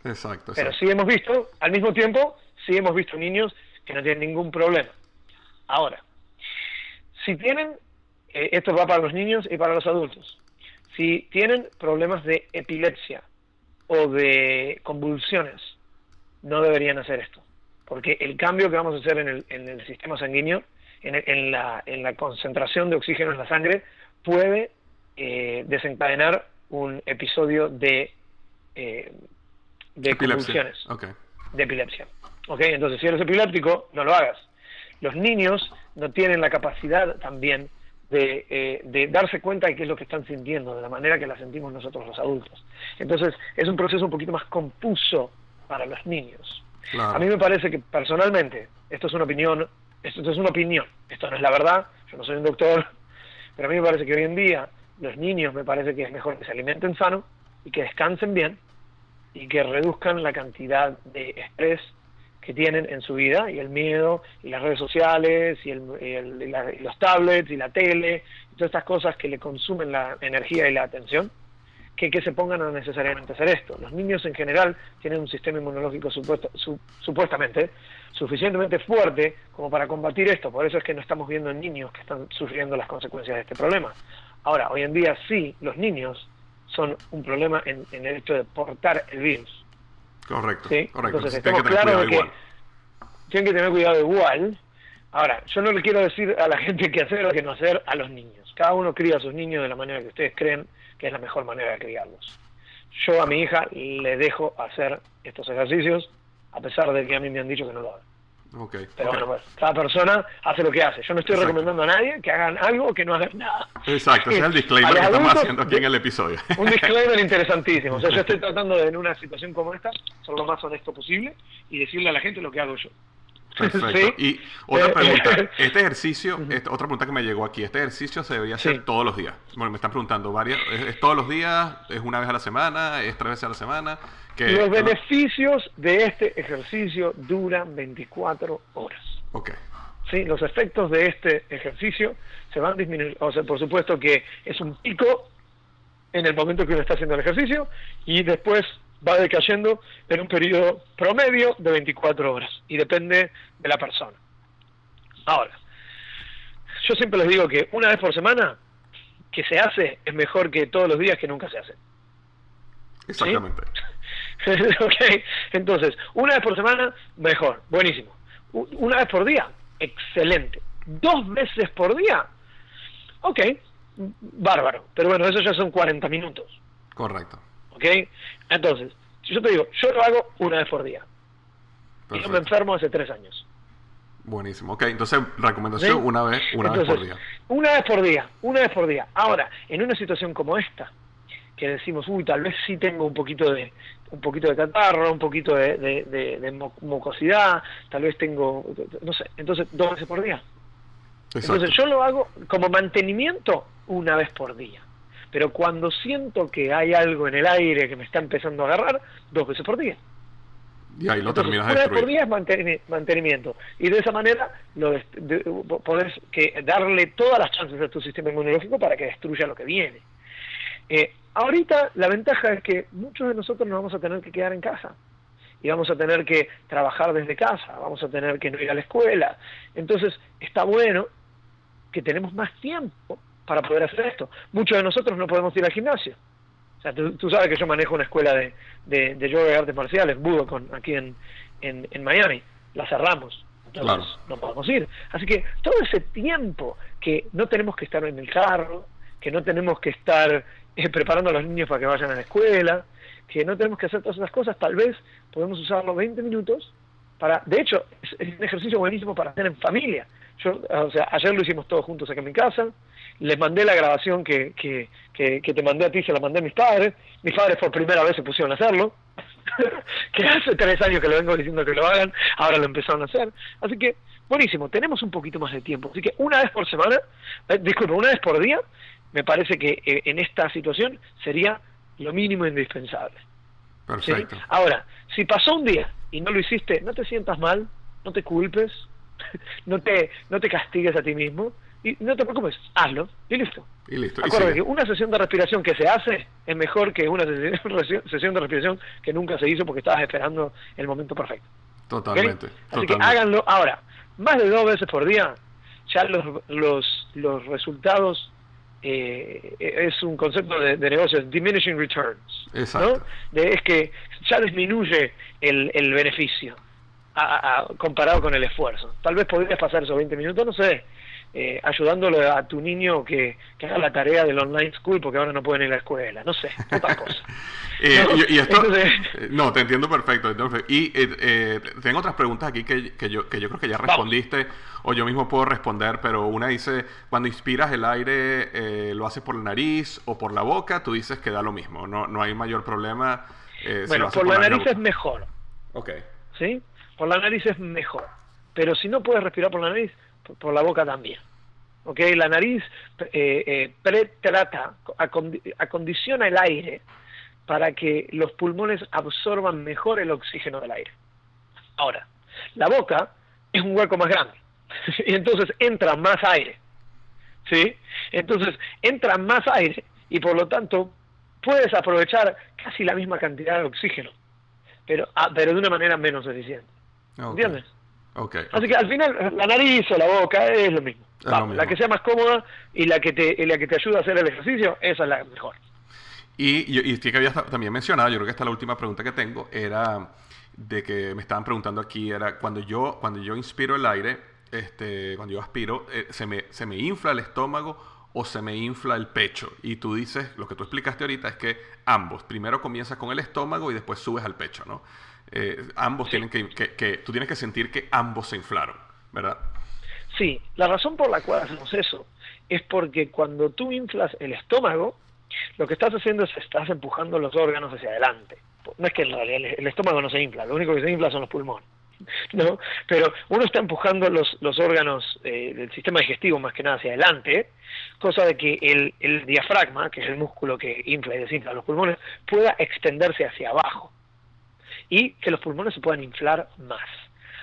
[SPEAKER 1] Exacto,
[SPEAKER 2] Pero sí hemos visto, al mismo tiempo, sí hemos visto niños que no tienen ningún problema. Ahora, si tienen, eh, esto va para los niños y para los adultos, si tienen problemas de epilepsia o de convulsiones, no deberían hacer esto, porque el cambio que vamos a hacer en el, en el sistema sanguíneo, en, la, en, la, concentración de oxígeno en la sangre, puede eh, desencadenar un episodio de, eh, de convulsiones, de epilepsia. ¿Okay? Entonces, si eres epiléptico, no lo hagas. Los niños no tienen la capacidad también eh, de, darse cuenta de qué es lo que están sintiendo, de la manera que la sentimos nosotros los adultos. Entonces, es un proceso un poquito más confuso para los niños. A mí me parece que personalmente, esto es una opinión, esto es una opinión, esto no es la verdad, yo no soy un doctor, pero a mí me parece que hoy en día los niños me parece que es mejor que se alimenten sano y que descansen bien y que reduzcan la cantidad de estrés que tienen en su vida y el miedo y las redes sociales y, los tablets y la tele y todas estas cosas que le consumen la energía y la atención que, que se pongan a necesariamente hacer esto. Los niños en general tienen un sistema inmunológico supuestamente suficientemente fuerte como para combatir esto, por eso es que no estamos viendo en niños que están sufriendo las consecuencias de este problema. Ahora, hoy en día sí, los niños son un problema en, en el hecho de portar el virus.
[SPEAKER 1] Correcto, correcto.
[SPEAKER 2] Entonces, estamos claros de que tienen que tener cuidado igual. Ahora, yo no le quiero decir a la *laughs* gente qué hacer o qué no hacer a los niños. Cada uno cría a sus niños de la manera que ustedes creen que es la mejor manera de criarlos. Yo a mi hija le dejo hacer estos ejercicios a pesar de que a mí me han dicho que no lo haga. Pero bueno, pues, cada persona hace lo que hace. Yo no estoy recomendando a nadie que hagan algo o que no hagan nada.
[SPEAKER 1] Exacto, ese es el *laughs* disclaimer que estamos haciendo aquí en el episodio. *laughs*
[SPEAKER 2] Un disclaimer interesantísimo. O sea, yo estoy *laughs* tratando de, en una situación como esta, ser lo más honesto posible y decirle a la gente lo que hago yo. *laughs*
[SPEAKER 1] Perfecto. Y otra pregunta, este ejercicio, otra pregunta que me llegó aquí, ¿este ejercicio se debería hacer todos los días? Bueno, me están preguntando, varias, ¿es, todos los días? ¿Es una vez a la semana? ¿Es tres veces a la semana?
[SPEAKER 2] los beneficios de este ejercicio duran 24 horas.
[SPEAKER 1] Ok.
[SPEAKER 2] ¿Sí? Los efectos de este ejercicio se van disminuyendo, o sea, por supuesto que es un pico en el momento que uno está haciendo el ejercicio y después va decayendo en un periodo promedio de 24 horas y depende de la persona. Ahora, yo siempre les digo que una vez por semana que se hace es mejor que todos los días que nunca se hace.
[SPEAKER 1] Exactamente. *laughs*
[SPEAKER 2] ok, entonces, una vez por semana, mejor, buenísimo. Una vez por día, excelente. Dos veces por día, ok, bárbaro. Pero bueno, eso ya son 40 minutos.
[SPEAKER 1] Correcto.
[SPEAKER 2] ¿Ok? Entonces, si yo te digo, yo lo hago una vez por día. Y yo me enfermo hace tres años.
[SPEAKER 1] Buenísimo. Ok, entonces recomendación una vez, una vez por día.
[SPEAKER 2] Una vez por día, una vez por día. Ahora, en una situación como esta, que decimos, uy, tal vez sí tengo un poquito de un poquito de catarro, un poquito de, de, mucosidad, tal vez tengo, no sé, entonces dos veces por día. Entonces yo lo hago como mantenimiento una vez por día. Pero cuando siento que hay algo en el aire que me está empezando a agarrar, dos veces por día.
[SPEAKER 1] Y ahí lo terminas
[SPEAKER 2] Una vez por día es mantenimiento. Y de esa manera lo podés que darle todas las chances a tu sistema inmunológico para que destruya lo que viene. Eh, ahorita la ventaja es que muchos de nosotros nos vamos a tener que quedar en casa y vamos a tener que trabajar desde casa, vamos a tener que no ir a la escuela. Entonces está bueno que tenemos más tiempo para poder hacer esto. Muchos de nosotros no podemos ir al gimnasio. O sea, tú, sabes que yo manejo una escuela de, de, yoga y artes marciales, Budokon, aquí en, en, Miami. La cerramos. Entonces no podemos ir. Así que todo ese tiempo que no tenemos que estar en el carro, que no tenemos que estar eh, preparando a los niños para que vayan a la escuela, que no tenemos que hacer todas esas cosas, tal vez podemos usarlo 20 minutos para, de hecho, es, un ejercicio buenísimo para hacer en familia. Yo, o sea, ayer lo hicimos todos juntos acá en mi casa, les mandé la grabación que, que, que, te mandé a ti, se la mandé a mis padres, mis padres por primera vez se pusieron a hacerlo, *laughs* que hace tres años que lo vengo diciendo que lo hagan, ahora lo empezaron a hacer, así que, buenísimo, tenemos un poquito más de tiempo, así que una vez por semana, eh, disculpe, una vez por día, me parece que eh, en esta situación sería lo mínimo indispensable.
[SPEAKER 1] Perfecto.
[SPEAKER 2] Ahora, si pasó un día y no lo hiciste, no te sientas mal, no te culpes, *laughs* no te, no te castigues a ti mismo y no te preocupes, hazlo y listo.
[SPEAKER 1] Y listo.
[SPEAKER 2] Acuérdate que una sesión de respiración que se hace es mejor que una *laughs* sesión de respiración que nunca se hizo porque estabas esperando el momento perfecto.
[SPEAKER 1] Totalmente.
[SPEAKER 2] Así que háganlo. Ahora, más de dos veces por día, ya los, los, los resultados eh, es un concepto de, de negocios, diminishing returns.
[SPEAKER 1] Exacto.
[SPEAKER 2] es que ya disminuye el, el beneficio comparado con el esfuerzo. Tal vez podrías pasar esos 20 minutos, no sé, eh, ayudándole a tu niño que, haga la tarea del online school porque ahora no pueden ir a la escuela, no sé, otra *laughs* cosa.
[SPEAKER 1] Eh, y, esto, eh, no, te entiendo perfecto. Y tengo otras preguntas aquí que, que, yo, que yo creo que ya respondiste o yo mismo puedo responder, pero una dice, cuando inspiras el aire, ¿lo haces por la nariz o por la boca? Tú dices que da lo mismo, no, no hay mayor problema.
[SPEAKER 2] bueno, por, la, nariz es mejor.
[SPEAKER 1] Ok.
[SPEAKER 2] ¿Sí? Por la nariz es mejor. Pero si no puedes respirar por la nariz, por la boca también. ¿ok? La nariz eh, eh, pretrata, acondiciona el aire para que los pulmones absorban mejor el oxígeno del aire. Ahora, la boca es un hueco más grande *laughs* y entonces entra más aire, ¿sí? Entonces entra más aire y por lo tanto puedes aprovechar casi la misma cantidad de oxígeno, pero, ah, pero de una manera menos eficiente. ¿Entiendes? Así que al final la nariz o la boca es lo mismo. La que sea más cómoda y la que te la que te ayuda a hacer el ejercicio, esa es la mejor.
[SPEAKER 1] Y, y, que había también mencionado, yo creo que esta es la última pregunta que tengo, era de que me estaban preguntando aquí, era cuando yo, cuando yo inspiro el aire, este, cuando yo aspiro, eh, se, me, se me infla el estómago o se me infla el pecho. Y tú dices, lo que tú explicaste ahorita es que ambos, primero comienzas con el estómago y después subes al pecho, ¿no? Eh, ambos tienen que, que, tú tienes que sentir que ambos se inflaron, ¿verdad?
[SPEAKER 2] Sí, la razón por la cual hacemos eso es porque cuando tú inflas el estómago, lo que estás haciendo es estás empujando los órganos hacia adelante. No es que en realidad el estómago no se infla, lo único que se infla son los pulmones. *laughs* ¿no? Pero uno está empujando los, los órganos eh, del sistema digestivo más que nada hacia adelante, cosa de que el, el diafragma, que es el músculo que infla y desinfla los pulmones, pueda extenderse hacia abajo y que los pulmones se puedan inflar más.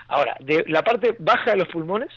[SPEAKER 2] Ahora, de la parte baja de los pulmones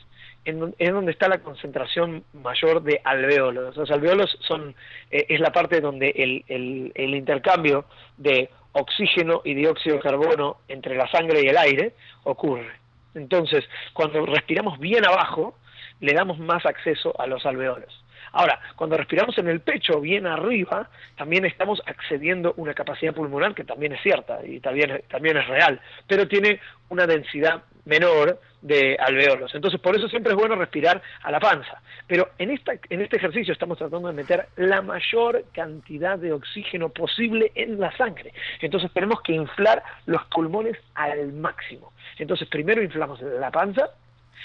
[SPEAKER 2] es donde está la concentración mayor de alveolos. Los alveolos son, eh, es la parte donde el, el, el, intercambio de oxígeno y dióxido de carbono entre la sangre y el aire ocurre. Entonces, cuando respiramos bien abajo, le damos más acceso a los alveolos. Ahora, cuando respiramos en el pecho, bien arriba, también estamos accediendo a una capacidad pulmonar que también es cierta y también, también es real, pero tiene una densidad menor de alveolos. Entonces, por eso siempre es bueno respirar a la panza. Pero en, esta, en este ejercicio estamos tratando de meter la mayor cantidad de oxígeno posible en la sangre. Entonces, tenemos que inflar los pulmones al máximo. Entonces, primero inflamos la panza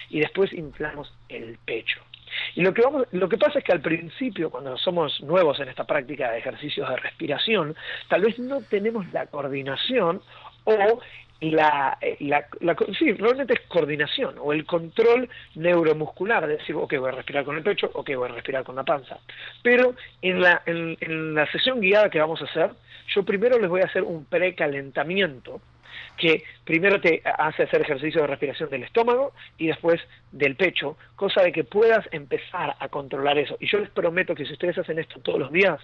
[SPEAKER 2] y después inflamos el pecho. Y lo que, vamos, lo que pasa es que al principio, cuando somos nuevos en esta práctica de ejercicios de respiración, tal vez no tenemos la coordinación o la, la, sí, realmente es coordinación o el control neuromuscular, de decir, ok, voy a respirar con el pecho, ok, voy a respirar con la panza. Pero en la, en, en la sesión guiada que vamos a hacer, yo primero les voy a hacer un precalentamiento que primero te hace hacer ejercicio de respiración del estómago y después del pecho, cosa de que puedas empezar a controlar eso. Y yo les prometo que si ustedes hacen esto todos los días,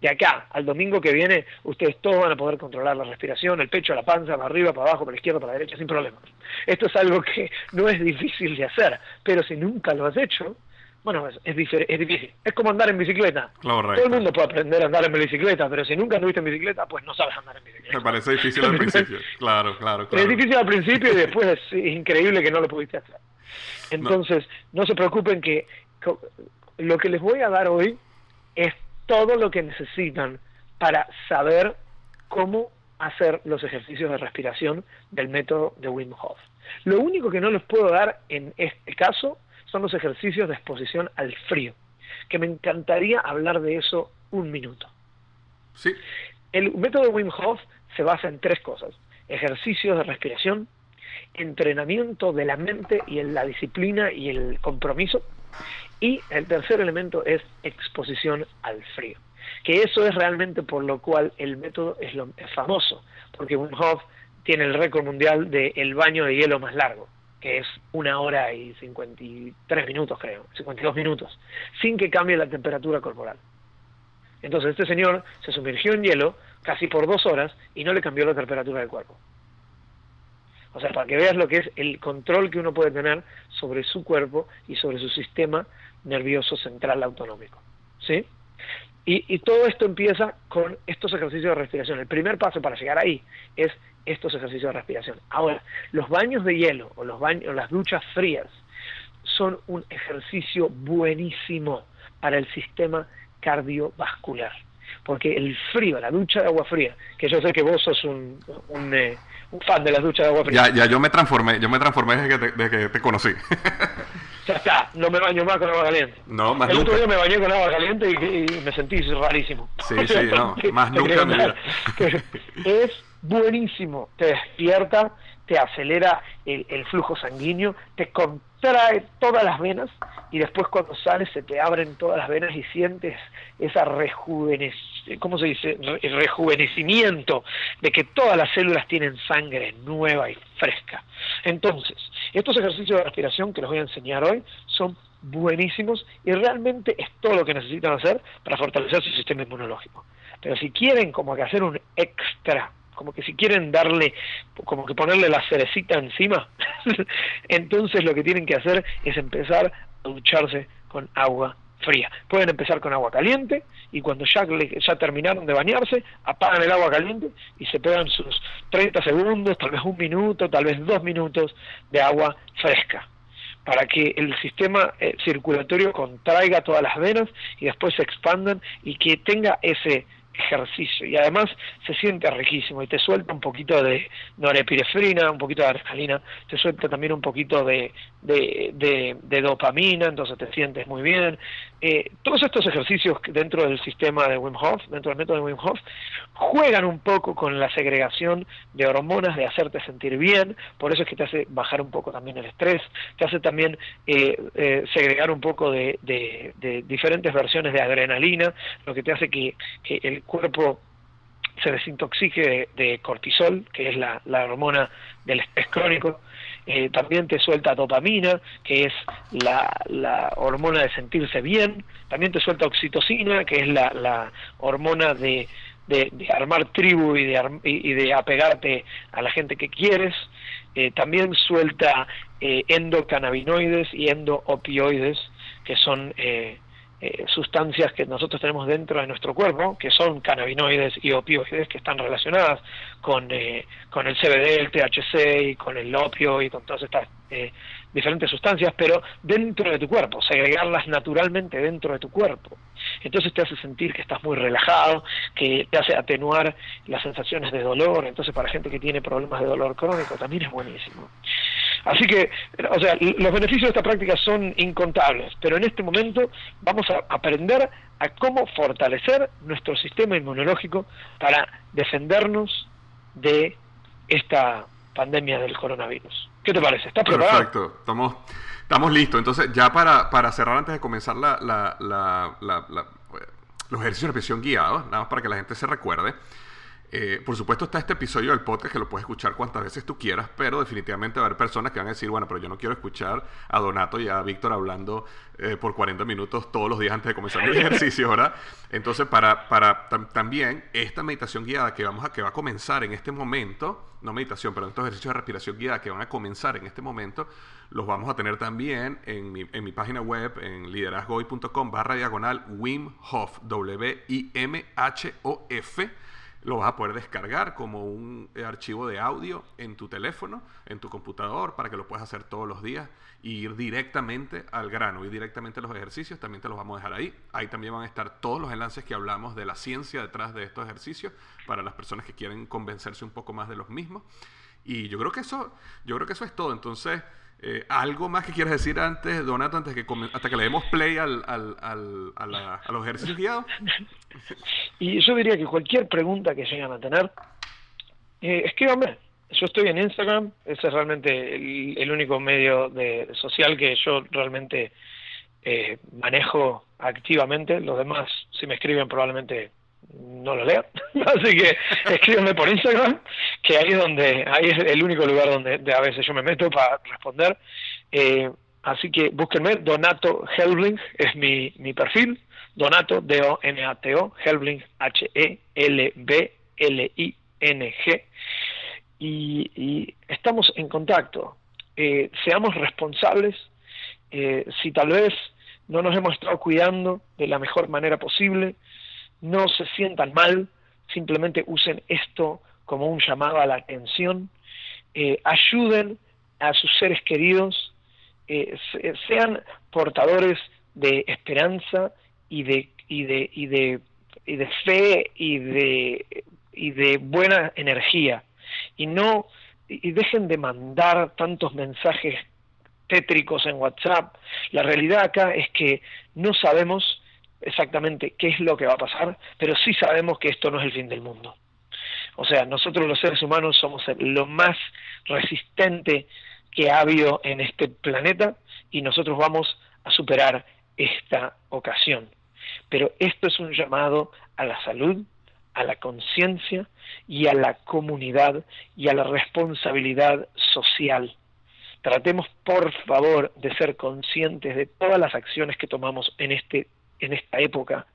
[SPEAKER 2] de acá al domingo que viene, ustedes todos van a poder controlar la respiración, el pecho, la panza, para arriba, para abajo, para la izquierda, para la derecha, sin problemas. Esto es algo que no es difícil de hacer, pero si nunca lo has hecho, bueno, es, es, es difícil. Es como andar en bicicleta. Todo el mundo puede aprender a andar en bicicleta, pero si nunca anduviste en bicicleta, pues no sabes andar en bicicleta.
[SPEAKER 1] Me parece difícil al principio. claro, claro, claro.
[SPEAKER 2] Es difícil al principio y *laughs* después es increíble que no lo pudiste hacer. Entonces, no, se preocupen que lo que les voy a dar hoy es todo lo que necesitan para saber cómo hacer los ejercicios de respiración del método de Wim Hof. Lo único que no les puedo dar en este caso son los ejercicios de exposición al frío, que me encantaría hablar de eso un minuto.
[SPEAKER 1] Sí.
[SPEAKER 2] El método Wim Hof se basa en tres cosas. Ejercicios de respiración, entrenamiento de la mente y en la disciplina y el compromiso. Y el tercer elemento es exposición al frío. Que eso es realmente por lo cual el método es, lo, famoso, porque Wim Hof tiene el récord mundial del el baño de hielo más largo, que es una hora y 53 minutos, creo, 52 minutos, sin que cambie la temperatura corporal. Entonces este señor se sumergió en hielo casi por dos horas y no le cambió la temperatura del cuerpo. O sea, para que veas lo que es el control que uno puede tener sobre su cuerpo y sobre su sistema nervioso central autonómico. ¿Sí? Y, y, todo esto empieza con estos ejercicios de respiración. El primer paso para llegar ahí es estos ejercicios de respiración. Ahora, los baños de hielo o los baños, las duchas frías son un ejercicio buenísimo para el sistema cardiovascular. Porque el frío, la ducha de agua fría, que yo sé que vos sos un, un, eh, fan de las duchas de agua fría.
[SPEAKER 1] Ya, ya yo me transformé, yo me transformé desde que te, desde que te conocí. *laughs*
[SPEAKER 2] ya está, no me baño más con agua caliente.
[SPEAKER 1] No, más
[SPEAKER 2] El
[SPEAKER 1] nunca.
[SPEAKER 2] otro día me bañé con agua caliente y, y me sentí rarísimo.
[SPEAKER 1] Sí, sí, no, *laughs* más nunca vida. *laughs*
[SPEAKER 2] Es buenísimo, te despierta, te acelera el, flujo sanguíneo, te contrae todas las venas y después cuando sales se te abren todas las venas y sientes esa rejuvenec ¿cómo se dice? Re rejuvenecimiento de que todas las células tienen sangre nueva y fresca. Entonces, estos ejercicios de respiración que les voy a enseñar hoy son buenísimos y realmente es todo lo que necesitan hacer para fortalecer su sistema inmunológico. Pero si quieren como que hacer un extra como que si quieren darle, como que ponerle la cerecita encima, *laughs* entonces lo que tienen que hacer es empezar a ducharse con agua fría. Pueden empezar con agua caliente y cuando ya, ya terminaron de bañarse, apagan el agua caliente y se pegan sus 30 segundos, tal vez un minuto, tal vez dos minutos de agua fresca para que el sistema eh, circulatorio contraiga todas las venas y después se expandan y que tenga ese ejercicio y además se siente riquísimo y te suelta un poquito de norepinefrina, un poquito de adrenalina, te suelta también un poquito de, dopamina, entonces te sientes muy bien. Eh, todos estos ejercicios dentro del sistema de Wim Hof, dentro del método de Wim Hof, juegan un poco con la segregación de hormonas, de hacerte sentir bien, por eso es que te hace bajar un poco también el estrés, te hace también eh, eh, segregar un poco de diferentes versiones de adrenalina, lo que te hace que, que el cuerpo se desintoxique de, cortisol, que es la, la hormona del estrés crónico. Eh, también te suelta dopamina, que es la, la, hormona de sentirse bien. También te suelta oxitocina, que es la, la hormona de, de, armar tribu y de, y de apegarte a la gente que quieres. Eh, también suelta eh, endocannabinoides y endoopioides, que son eh, sustancias que nosotros tenemos dentro de nuestro cuerpo, que son cannabinoides y opioides, que están relacionadas con, eh, con el CBD, el THC y con el opio y con todas estas eh, diferentes sustancias, pero dentro de tu cuerpo, segregarlas naturalmente dentro de tu cuerpo. Entonces te hace sentir que estás muy relajado, que te hace atenuar las sensaciones de dolor, entonces para gente que tiene problemas de dolor crónico también es buenísimo. Así que, o sea, los beneficios de esta práctica son incontables, pero en este momento vamos a aprender a cómo fortalecer nuestro sistema inmunológico para defendernos de esta pandemia del coronavirus. ¿Qué te parece? ¿Estás preparado?
[SPEAKER 1] Perfecto, estamos, estamos listos. Entonces, ya para, para cerrar antes de comenzar la, la, la, los ejercicios de respiración guiados, nada más para que la gente se recuerde. Eh, por supuesto está este episodio del podcast que lo puedes escuchar cuantas veces tú quieras, pero definitivamente va a haber personas que van a decir, bueno, pero yo no quiero escuchar a Donato y a Víctor hablando eh, por 40 minutos todos los días antes de comenzar el *laughs* ejercicio, ¿verdad? Entonces, para, para tam también esta meditación guiada que, vamos a, que va a comenzar en este momento, no meditación, pero estos ejercicios de respiración guiada que van a comenzar en este momento, los vamos a tener también en mi, en mi página web, en liderazgoy.com barra diagonal Wim Hof, W-I-M-H-O-F lo vas a poder descargar como un archivo de audio en tu teléfono, en tu computador, para que lo puedas hacer todos los días y ir directamente al grano, ir directamente a los ejercicios, también te los vamos a dejar ahí. Ahí también van a estar todos los enlaces que hablamos de la ciencia detrás de estos ejercicios, para las personas que quieren convencerse un poco más de los mismos. Y yo creo que eso, yo creo que eso es todo. Entonces, eh, ¿algo más que quieras decir antes, Donato, antes que hasta que le demos play al, al, al, a, los ejercicios guiados? *laughs*
[SPEAKER 2] Y yo diría que cualquier pregunta que lleguen a tener, eh, escríbanme. Yo estoy en Instagram, ese es realmente el, único medio de, social que yo realmente eh, manejo activamente. Los demás, si me escriben, probablemente no lo leo. *laughs* Así que escríbeme por Instagram, que ahí es donde, ahí es el único lugar donde a veces yo me meto para responder. Eh, así que búsquenme, Donato Helbling es mi, mi perfil, Donato, D-O-N-A-T-O, Helbling, H-E-L-B-L-I-N-G. Y, y, estamos en contacto. Eh, seamos responsables. Eh, si tal vez no nos hemos estado cuidando de la mejor manera posible, no se sientan mal, simplemente usen esto como un llamado a la atención, eh, ayuden a sus seres queridos, eh, sean portadores de esperanza y de, y de, y de, y de fe y de, y de buena energía y no y dejen de mandar tantos mensajes tétricos en WhatsApp. La realidad acá es que no sabemos exactamente qué es lo que va a pasar, pero sí sabemos que esto no es el fin del mundo. O sea, nosotros los seres humanos somos lo más resistente que ha habido en este planeta y nosotros vamos a superar esta ocasión. Pero esto es un llamado a la salud, a la conciencia y a la comunidad y a la responsabilidad social. Tratemos, por favor, de ser conscientes de todas las acciones que tomamos en este en esta época,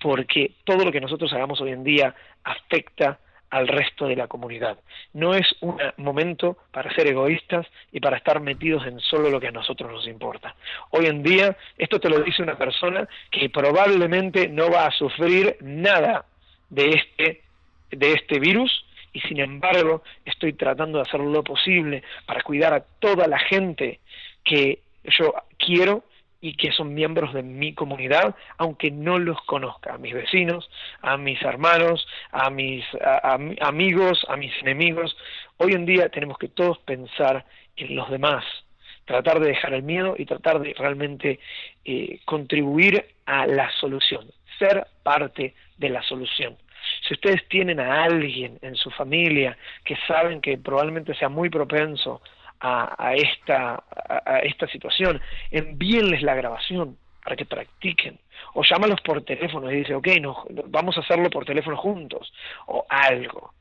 [SPEAKER 2] porque todo lo que nosotros hagamos hoy en día afecta al resto de la comunidad. No es un momento para ser egoístas y para estar metidos en solo lo que a nosotros nos importa. Hoy en día, esto te lo dice una persona que probablemente no va a sufrir nada de este, de este virus y sin embargo estoy tratando de hacer lo posible para cuidar a toda la gente que yo quiero y que son miembros de mi comunidad, aunque no los conozca, a mis vecinos, a mis hermanos, a mis amigos, a mis enemigos. Hoy en día tenemos que todos pensar en los demás, tratar de dejar el miedo y tratar de realmente eh, contribuir a la solución, ser parte de la solución. Si ustedes tienen a alguien en su familia que saben que probablemente sea muy propenso a, esta, a, esta situación, envíenles la grabación para que practiquen. O llámalos por teléfono y dice, ok, no, vamos a hacerlo por teléfono juntos, o algo.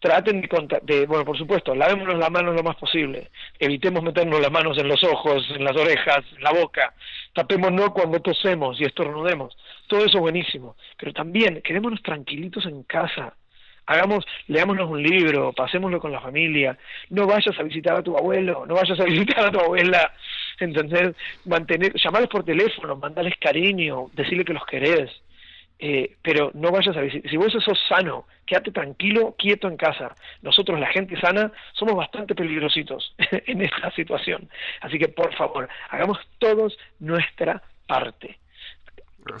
[SPEAKER 2] Traten de, de, bueno, por supuesto, lavémonos las manos lo más posible, evitemos meternos las manos en los ojos, en las orejas, en la boca, tapémonos cuando tosemos y estornudemos, todo eso buenísimo, pero también quedémonos tranquilitos en casa, hagamos, leámonos un libro, pasémoslo con la familia, no vayas a visitar a tu abuelo, no vayas a *laughs* visitar a tu abuela, entonces mantener, llamarlos por teléfono, mandarles cariño, decirle que los querés, eh, pero no vayas a visitar, si vos sos sano, quédate tranquilo, quieto en casa. Nosotros, la gente sana, somos bastante peligrositos *laughs* en esta situación. Así que, por favor, hagamos todos nuestra parte.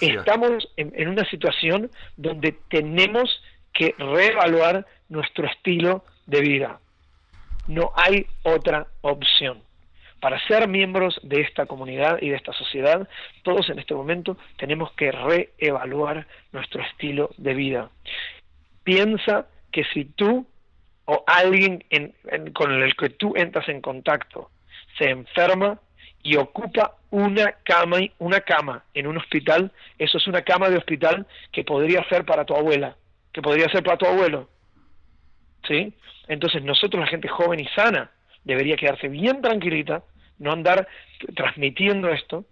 [SPEAKER 2] Estamos en una situación donde tenemos que reevaluar nuestro estilo de vida. No hay otra opción. Para ser miembros de esta comunidad y de esta sociedad, todos en este momento tenemos que reevaluar nuestro estilo de vida. Piensa que si tú o alguien con el que tú entras en contacto se enferma y ocupa una cama, una cama en un hospital, eso es una cama de hospital que podría ser para tu abuela, que podría ser para tu abuelo. ¿Sí? Entonces nosotros, la gente joven y sana, debería quedarse bien tranquilita, no andar transmitiendo esto,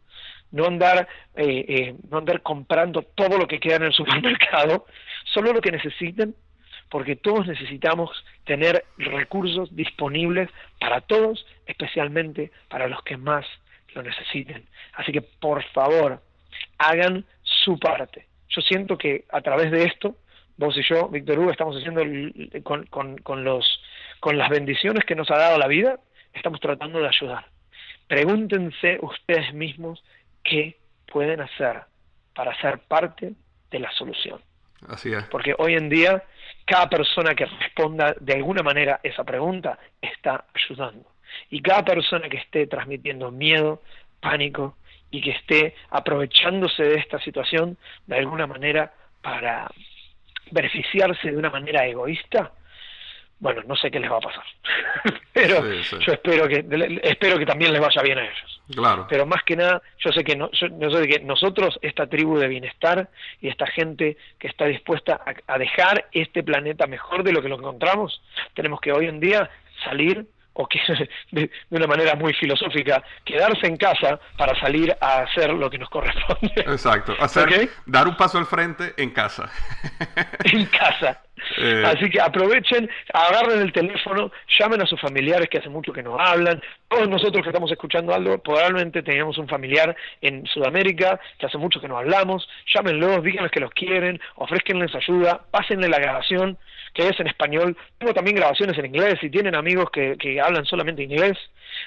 [SPEAKER 2] no andar, eh, eh, no andar comprando todo lo que queda en el supermercado, *laughs* solo lo que necesiten, porque todos necesitamos tener recursos disponibles para todos, especialmente para los que más lo necesiten. Así que por favor, hagan su parte. Yo siento que a través de esto vos y yo, Víctor Hugo, estamos haciendo con, con, los, con las bendiciones que nos ha dado la vida, estamos tratando de ayudar. Pregúntense ustedes mismos qué pueden hacer para ser parte de la solución.
[SPEAKER 1] Así es.
[SPEAKER 2] Porque hoy en día, cada persona que responda de alguna manera esa pregunta es está ayudando. Y cada persona que esté transmitiendo miedo, pánico y que esté aprovechándose de esta situación de alguna manera para beneficiarse de una manera egoísta, bueno, no sé qué les va a pasar. *laughs* Pero yo espero que espero que también les vaya bien a ellos.
[SPEAKER 1] Claro.
[SPEAKER 2] Pero más que nada, yo sé que no, yo, sé que nosotros, esta tribu de bienestar y esta gente que está dispuesta a dejar este planeta mejor de lo que lo encontramos, tenemos que hoy en día salir o que *laughs* de, una manera muy filosófica, quedarse en casa para salir a hacer lo que nos corresponde.
[SPEAKER 1] Exacto, hacer, dar un paso al frente en casa. *laughs*
[SPEAKER 2] en casa. Eh. Así que aprovechen, agarren el teléfono, llamen a sus familiares que hace mucho que no hablan. Todos nosotros que estamos escuchando algo, probablemente teníamos un familiar en Sudamérica que hace mucho que no hablamos. Llámenlos, díganles que los quieren, ofrezcanles ayuda, pásenle la grabación que es en español. Tengo también grabaciones en inglés. Si tienen amigos que, que hablan solamente inglés,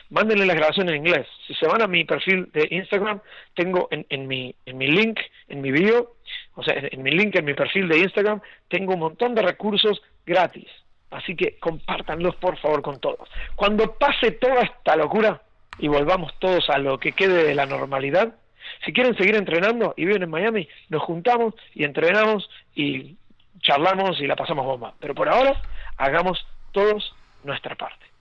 [SPEAKER 2] mándenle las grabaciones en inglés. Si se van a mi perfil de Instagram, tengo en, en, mi, en mi link, en mi bio, o sea, en, mi link, en mi perfil de Instagram, tengo un montón de recursos gratis. Así que compártanlos por favor con todos. Cuando pase toda esta locura y volvamos todos a lo que quede de la normalidad, si quieren seguir entrenando y viven en Miami, nos juntamos y entrenamos y charlamos y la pasamos bomba. Pero por ahora, hagamos todos nuestra parte.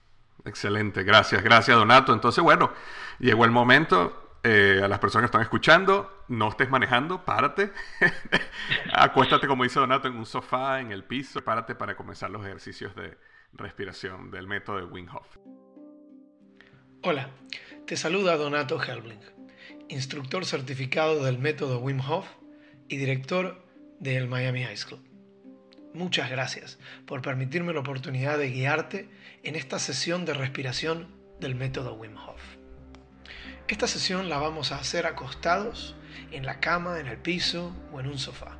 [SPEAKER 1] Excelente, gracias, gracias Donato. Entonces, bueno, llegó el momento. Eh, a las personas que están escuchando, no estés manejando, párate. *laughs* Acuéstate, como dice Donato, en un sofá, en el piso. Párate para comenzar los ejercicios de respiración del método de Wim Hof.
[SPEAKER 3] Hola, te saluda Donato Helbling, instructor certificado del método Wim Hof y director del Miami High School. Muchas gracias por permitirme la oportunidad de guiarte en esta sesión de respiración del método Wim Hof. Esta sesión la vamos a hacer acostados en la cama, en el piso o en un sofá,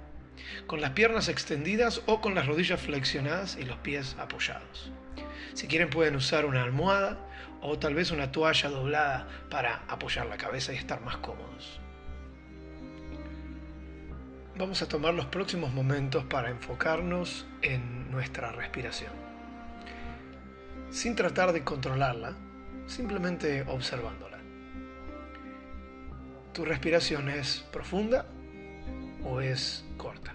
[SPEAKER 3] con las piernas extendidas o con las rodillas flexionadas y los pies apoyados. Si quieren pueden usar una almohada o tal vez una toalla doblada para apoyar la cabeza y estar más cómodos vamos a tomar los próximos momentos para enfocarnos en nuestra respiración. Sin tratar de controlarla, simplemente observándola. ¿Tu respiración es profunda o es corta?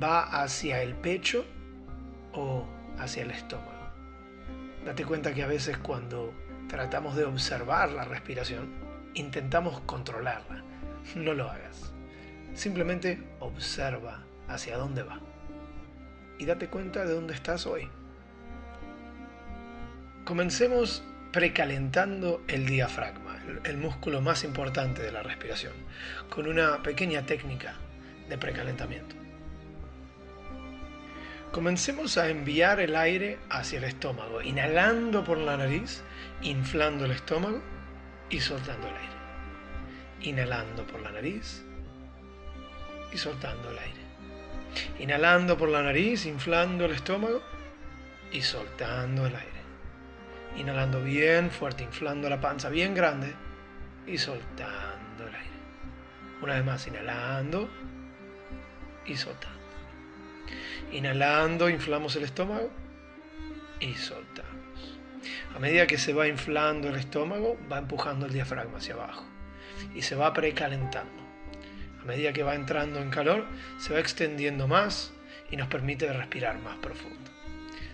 [SPEAKER 3] ¿Va hacia el pecho o hacia el estómago? Date cuenta que a veces cuando tratamos de observar la respiración, intentamos controlarla. No lo hagas. Simplemente observa hacia dónde va y date cuenta de dónde estás hoy. Comencemos precalentando el diafragma, el músculo más importante de la respiración, con una pequeña técnica de precalentamiento. Comencemos a enviar el aire hacia el estómago, inhalando por la nariz, inflando el estómago y soltando el aire. Inhalando por la nariz, y soltando el aire. Inhalando por la nariz, inflando el estómago y soltando el aire. Inhalando bien fuerte, inflando la panza bien grande y soltando el aire. Una vez más, inhalando y soltando. Inhalando, inflamos el estómago y soltamos. A medida que se va inflando el estómago, va empujando el diafragma hacia abajo y se va precalentando a medida que va entrando en calor, se va extendiendo más y nos permite respirar más profundo.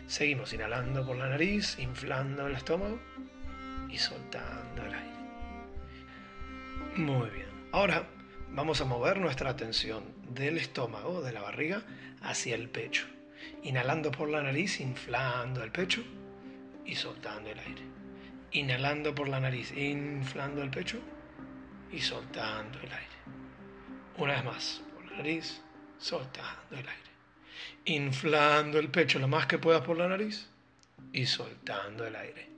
[SPEAKER 3] Seguimos inhalando por la nariz, inflando el estómago y soltando el aire. Muy bien. Ahora vamos a mover nuestra atención del estómago, de la barriga, hacia el pecho. Inhalando por la nariz, inflando el pecho y soltando el aire. Inhalando por la nariz, inflando el pecho y soltando el aire. Una vez más, por la nariz, soltando el aire. Inflando el pecho lo más que puedas por la nariz y soltando el aire.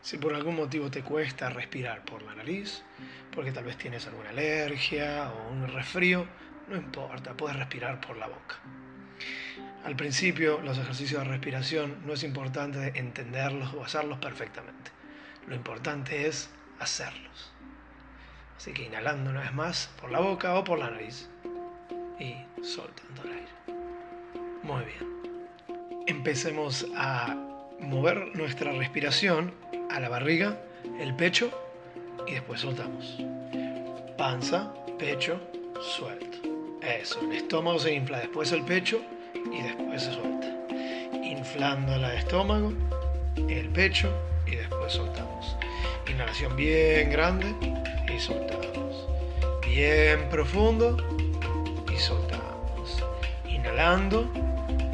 [SPEAKER 3] Si por algún motivo te cuesta respirar por la nariz, porque tal vez tienes alguna alergia o un resfrío, no importa, puedes respirar por la boca. Al principio, los ejercicios de respiración no es importante entenderlos o hacerlos perfectamente. Lo importante es hacerlos. Así que inhalando una vez más por la boca o por la nariz y soltando el aire. Muy bien. empecemos a mover nuestra respiración a la barriga, el pecho y después soltamos. Panza, pecho, suelto. Eso, el estómago se infla, después el pecho y después se suelta. Inflando el estómago, el pecho y después soltamos. Inhalación bien grande y soltamos. Bien profundo y soltamos. Inhalando,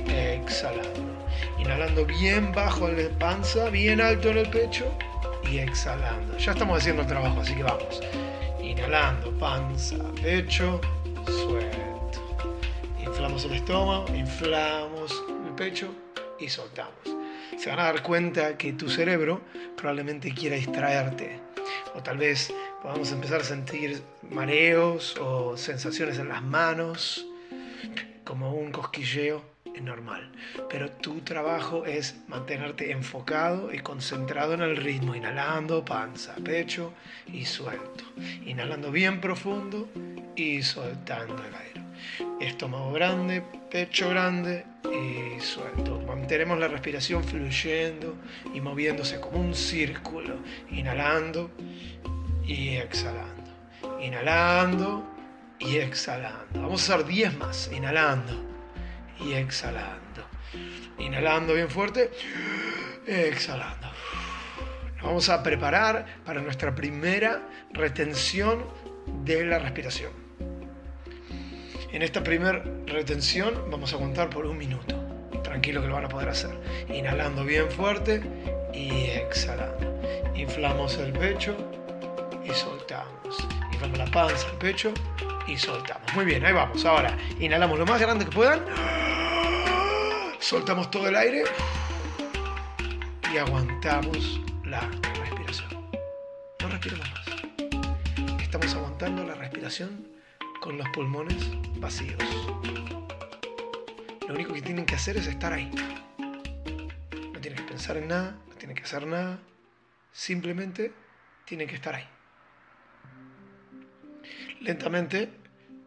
[SPEAKER 3] exhalando. Inhalando bien bajo en la panza, bien alto en el pecho y exhalando. Ya estamos haciendo el trabajo, así que vamos. Inhalando, panza, pecho, suelto. Inflamos el estómago, inflamos el pecho y soltamos. Se van a dar cuenta que tu cerebro probablemente quiera distraerte. O tal vez podamos empezar a sentir mareos o sensaciones en las manos, como un cosquilleo normal. Pero tu trabajo es mantenerte enfocado y concentrado en el ritmo, inhalando panza, pecho y suelto. Inhalando bien profundo y soltando el aire. Estómago grande, pecho grande y suelto. Mantenemos la respiración fluyendo y moviéndose como un círculo. Inhalando y exhalando. Inhalando y exhalando. Vamos a hacer 10 más. Inhalando y exhalando. Inhalando bien fuerte, exhalando. Nos vamos a preparar para nuestra primera retención de la respiración. En esta primera retención vamos a contar por un minuto. Tranquilo que lo van a poder hacer. Inhalando bien fuerte y exhalando. Inflamos el pecho y soltamos. Inflamos la panza, el pecho y soltamos. Muy bien, ahí vamos. Ahora, inhalamos lo más grande que puedan. Soltamos todo el aire y aguantamos la respiración. No respiramos más. Estamos aguantando la respiración con los pulmones vacíos. Lo único que tienen que hacer es estar ahí. No tienen que pensar en nada, no tienen que hacer nada. Simplemente tienen que estar ahí. Lentamente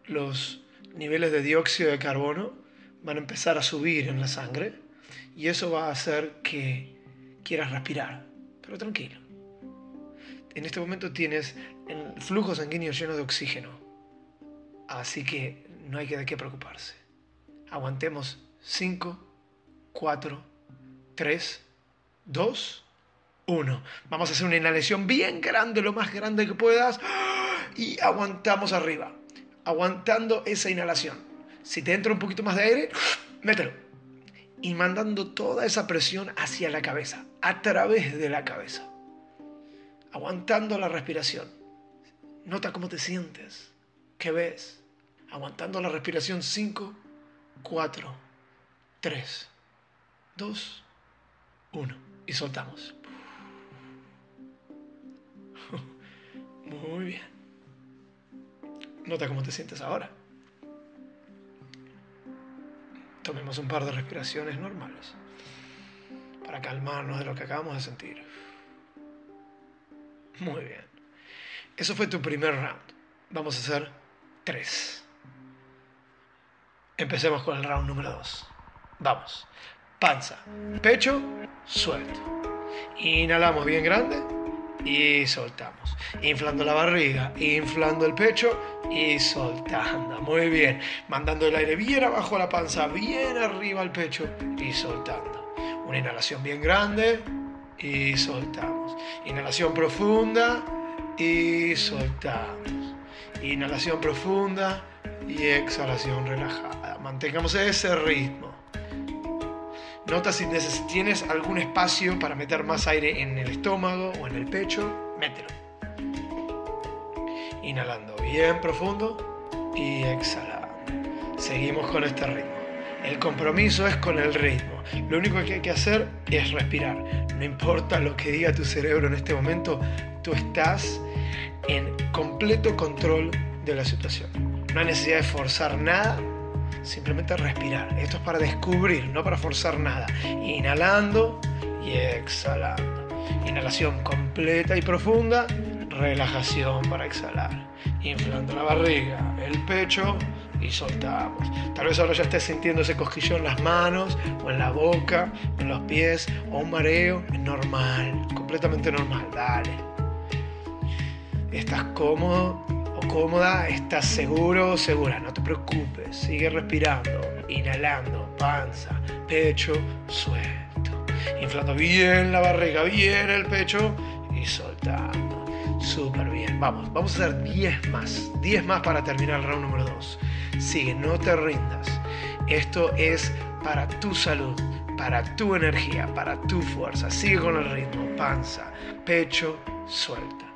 [SPEAKER 3] los niveles de dióxido de carbono van a empezar a subir en la sangre y eso va a hacer que quieras respirar, pero tranquilo. En este momento tienes el flujo sanguíneo lleno de oxígeno, así que no hay de qué preocuparse. Aguantemos 5, 4, 3, 2, 1. Vamos a hacer una inhalación bien grande, lo más grande que puedas, y aguantamos arriba, aguantando esa inhalación. Si te entra un poquito más de aire, mételo. Y mandando toda esa presión hacia la cabeza, a través de la cabeza. Aguantando la respiración. Nota cómo te sientes. ¿Qué ves? Aguantando la respiración 5, 4, 3, 2, 1. Y soltamos. *laughs* Muy bien. Nota cómo te sientes ahora. Tomemos un par de respiraciones normales para calmarnos de lo que acabamos de sentir. Muy bien. Eso fue tu primer round. Vamos a hacer tres. Empecemos con el round número dos. Vamos. Panza, pecho, suelto. Inhalamos bien grande y soltamos. Inflando la barriga, inflando el pecho y soltando. Muy bien. Mandando el aire bien abajo a la panza, bien arriba al pecho y soltando. Una inhalación bien grande y soltamos. Inhalación profunda y soltamos. Inhalación profunda y exhalación relajada. Mantengamos ese ritmo. Nota si tienes algún espacio para meter más aire en el estómago o en el pecho, mételo. Inhalando bien profundo y exhalando. Seguimos con este ritmo. El compromiso es con el ritmo. Lo único que hay que hacer es respirar. No importa lo que diga tu cerebro en este momento, tú estás en completo control de la situación. No hay necesidad de forzar nada, simplemente respirar. Esto es para descubrir, no para forzar nada. Inhalando y exhalando. Inhalación completa y profunda relajación para exhalar, inflando la barriga, el pecho y soltamos. Tal vez ahora ya estés sintiendo ese cosquillón en las manos, o en la boca, en los pies, o un mareo. Es normal, completamente normal. Dale. ¿Estás cómodo cómoda? ¿Estás seguro o segura? No te preocupes. Sigue respirando, inhalando, panza, pecho, suelto. Inflando bien la barriga, bien el pecho y soltando. Súper bien. Vamos, vamos a hacer 10 más. 10 más para terminar el round número 2. Sigue, no te rindas. Esto es para tu salud, para tu energía, para tu fuerza. Sigue con el ritmo. Panza, pecho, suelta.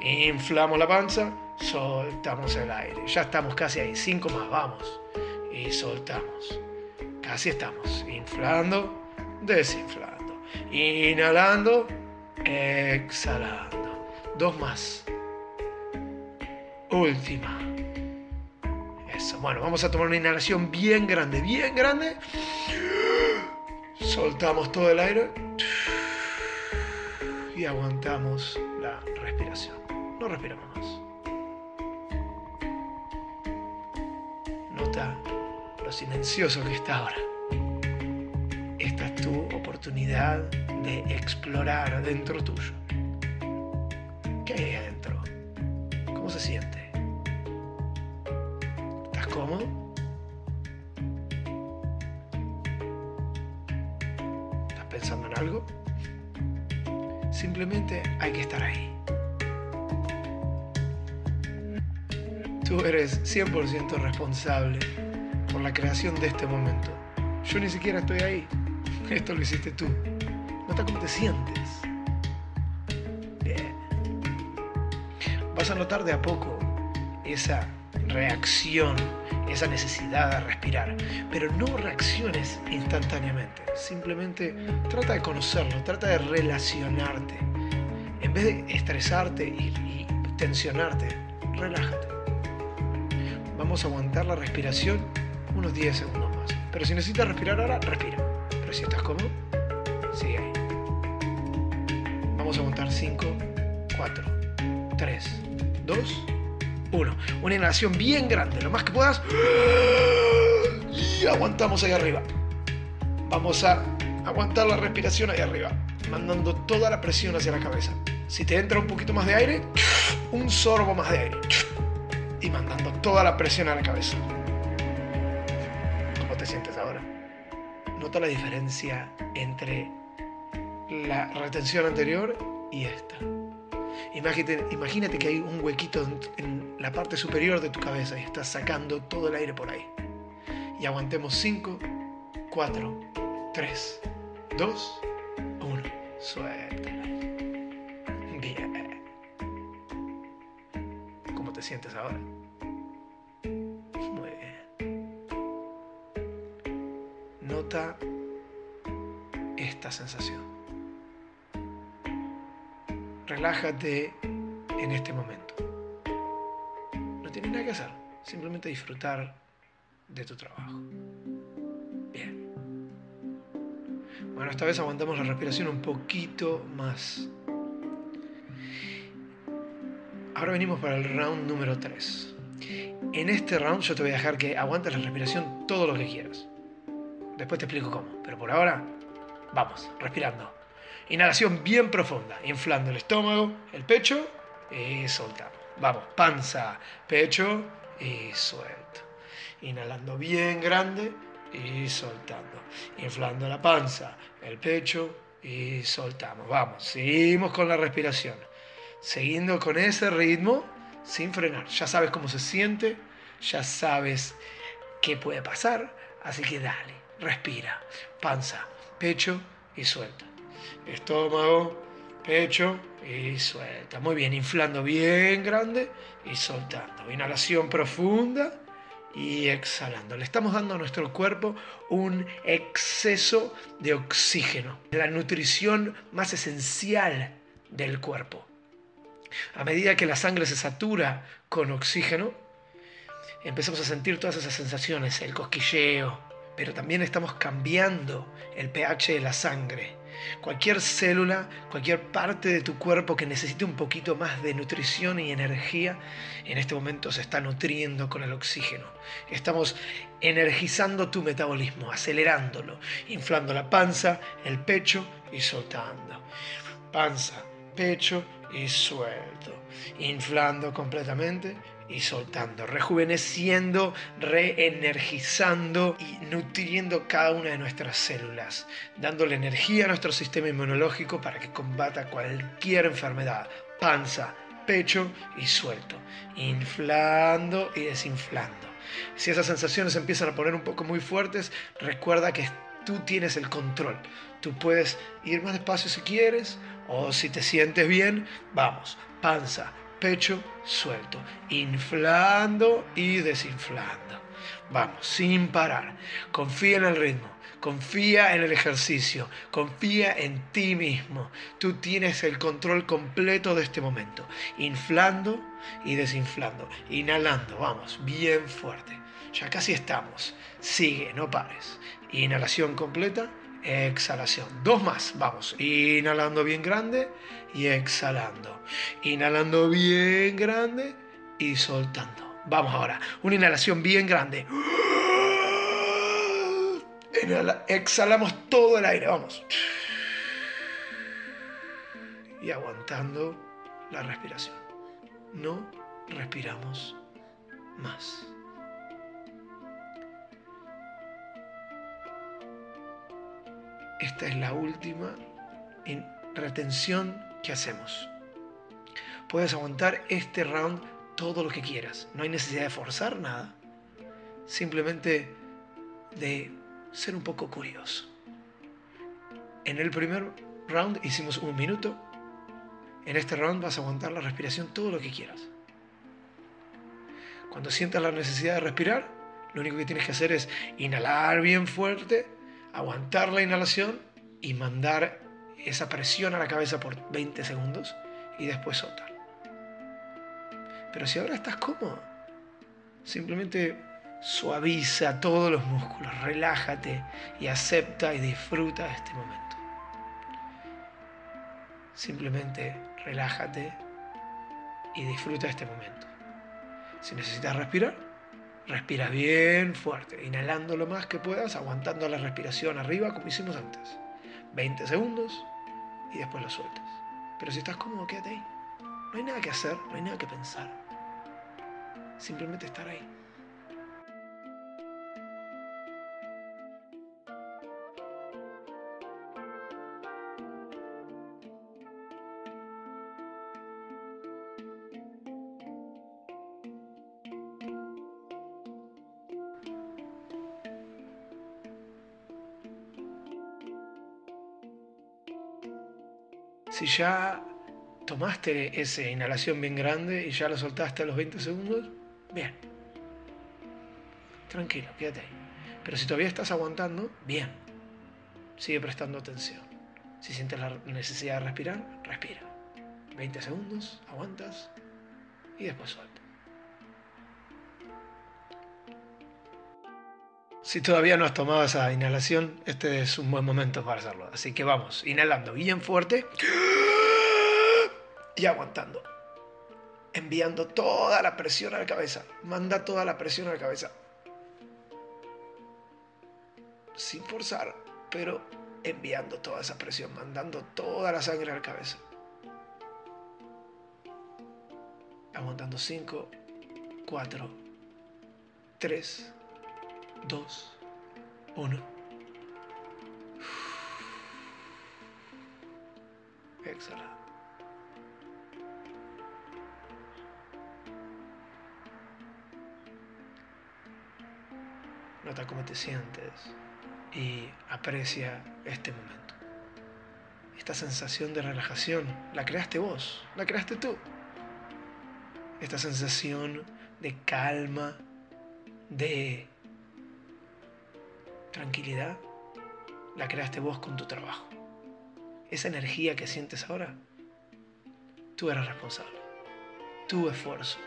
[SPEAKER 3] Inflamos la panza, soltamos el aire. Ya estamos casi ahí. 5 más, vamos. Y soltamos. Casi estamos. Inflando, desinflando. Inhalando, exhalando. Dos más. Última. Eso. Bueno, vamos a tomar una inhalación bien grande, bien grande. Soltamos todo el aire. Y aguantamos la respiración. No respiramos más. Lo silencioso que está ahora. Esta es tu oportunidad de explorar dentro tuyo. ¿Qué hay adentro? ¿Cómo se siente? ¿Estás cómodo? ¿Estás pensando en algo? Simplemente hay que estar ahí. Tú eres 100% responsable por la creación de este momento. Yo ni siquiera estoy ahí. Esto lo hiciste tú. Nota cómo te sientes. vas a notar de a poco esa reacción, esa necesidad de respirar. Pero no reacciones instantáneamente. Simplemente trata de conocerlo, trata de relacionarte. En vez de estresarte y tensionarte, relájate. Vamos a aguantar la respiración unos 10 segundos más. Pero si necesitas respirar ahora, respira. Pero si estás cómodo, sigue ahí. Vamos a aguantar 5, 4, 3, 2, 1. Una inhalación bien grande, lo más que puedas. Y aguantamos ahí arriba. Vamos a aguantar la respiración ahí arriba, mandando toda la presión hacia la cabeza. Si te entra un poquito más de aire, un sorbo más de aire. Y mandando toda la presión a la cabeza. ¿Cómo te sientes ahora? Nota la diferencia entre la retención anterior y esta. Imagínate, imagínate, que hay un huequito en, la parte superior de tu cabeza y estás sacando todo el aire por ahí. Y aguantemos 5, 4, 3, 2, 1. Suéltala. Bien. ¿Cómo te sientes ahora? Nota esta sensación relájate en este momento. No tienes nada que hacer, simplemente disfrutar de tu trabajo. Bien. Bueno, esta vez aguantamos la respiración un poquito más. Ahora venimos para el round número 3. En este round yo te voy a dejar que aguantes la respiración todo lo que quieras. Después te explico cómo, pero por ahora, vamos, respirando. Inhalación bien profunda, inflando el estómago, el pecho y soltando. Vamos, panza, pecho y suelto. Inhalando bien grande y soltando. Inflando la panza, el pecho y soltamos. Vamos, seguimos con la respiración. Siguiendo con ese ritmo sin frenar. Ya sabes cómo se siente, ya sabes qué puede pasar, así que dale, respira. Panza, pecho y suelta estómago, pecho y suelta. Muy bien, inflando bien grande y soltando. Inhalación profunda y exhalando. Le estamos dando a nuestro cuerpo un exceso de oxígeno, la nutrición más esencial del cuerpo. A medida que la sangre se satura con oxígeno, empezamos a sentir todas esas sensaciones, el cosquilleo, pero también estamos cambiando el pH de la sangre Cualquier célula, cualquier parte de tu cuerpo que necesite un poquito más de nutrición y energía, en este momento se está nutriendo con el oxígeno. Estamos energizando tu metabolismo, acelerándolo, inflando la panza, el pecho y soltando. Panza, pecho y suelto. Inflando completamente y soltando, rejuveneciendo, reenergizando y nutriendo cada una de nuestras células, dándole energía a nuestro sistema inmunológico para que combata cualquier enfermedad, panza, pecho y suelto, inflando y desinflando. Si esas sensaciones empiezan a poner un poco muy fuertes, recuerda que tú tienes el control. Tú puedes ir más despacio si quieres o si te sientes bien, vamos, panza, pecho suelto, inflando y desinflando. Vamos, sin parar. Confía en el ritmo, confía en el ejercicio, confía en ti mismo. Tú tienes el control completo de este momento. Inflando y desinflando, inhalando, vamos, bien fuerte. Ya casi estamos. Sigue, no pares. Inhalación completa, exhalación. Dos más, vamos. Inhalando bien grande y exhalando. Inhalando bien grande y soltando. Vamos ahora, una inhalación bien grande. exhalamos todo el aire, vamos. Y aguantando la respiración. No respiramos más. Esta es la última retención que hacemos. Puedes aguantar este round todo lo que quieras. No hay necesidad de forzar nada. Simplemente de ser un poco curioso. En el primer round hicimos un minuto. En este round vas a aguantar la respiración todo lo que quieras. Cuando sientas la necesidad de respirar, lo único que tienes que hacer es inhalar bien fuerte, aguantar la inhalación y mandar esa presión a la cabeza por 20 segundos y después soltar. Pero si ahora estás cómodo, simplemente suaviza todos los músculos, relájate y acepta y disfruta este momento. Simplemente relájate y disfruta este momento. Si necesitas respirar, respira bien fuerte, inhalando lo más que puedas, aguantando la respiración arriba como hicimos antes. 20 segundos y después lo sueltas. Pero si estás cómodo, quédate ahí. No hay nada que hacer, no hay nada que pensar. Simplemente estar ahí. Si ya tomaste esa inhalación bien grande y ya lo soltaste a los 20 segundos, bien. Tranquilo, quédate ahí. Pero si todavía estás aguantando, bien. Sigue prestando atención. Si sientes la necesidad de respirar, respira. 20 segundos, aguantas y después suelta. Si todavía no has tomado esa inhalación, este es un buen momento para hacerlo. Así que vamos, inhalando bien fuerte y aguantando. Enviando toda la presión a la cabeza. Manda toda la presión a la cabeza. Sin forzar, pero enviando toda esa presión, mandando toda la sangre a la cabeza. Aguantando 5, 4, 3, 2, 1. Exhala. Nota cómo te sientes y aprecia este momento. Esta sensación de relajación la creaste vos, la creaste tú. Esta sensación de calma, de tranquilidad, la creaste vos con tu trabajo. Esa energía que sientes ahora, tú eres responsable. Tu esfuerzo,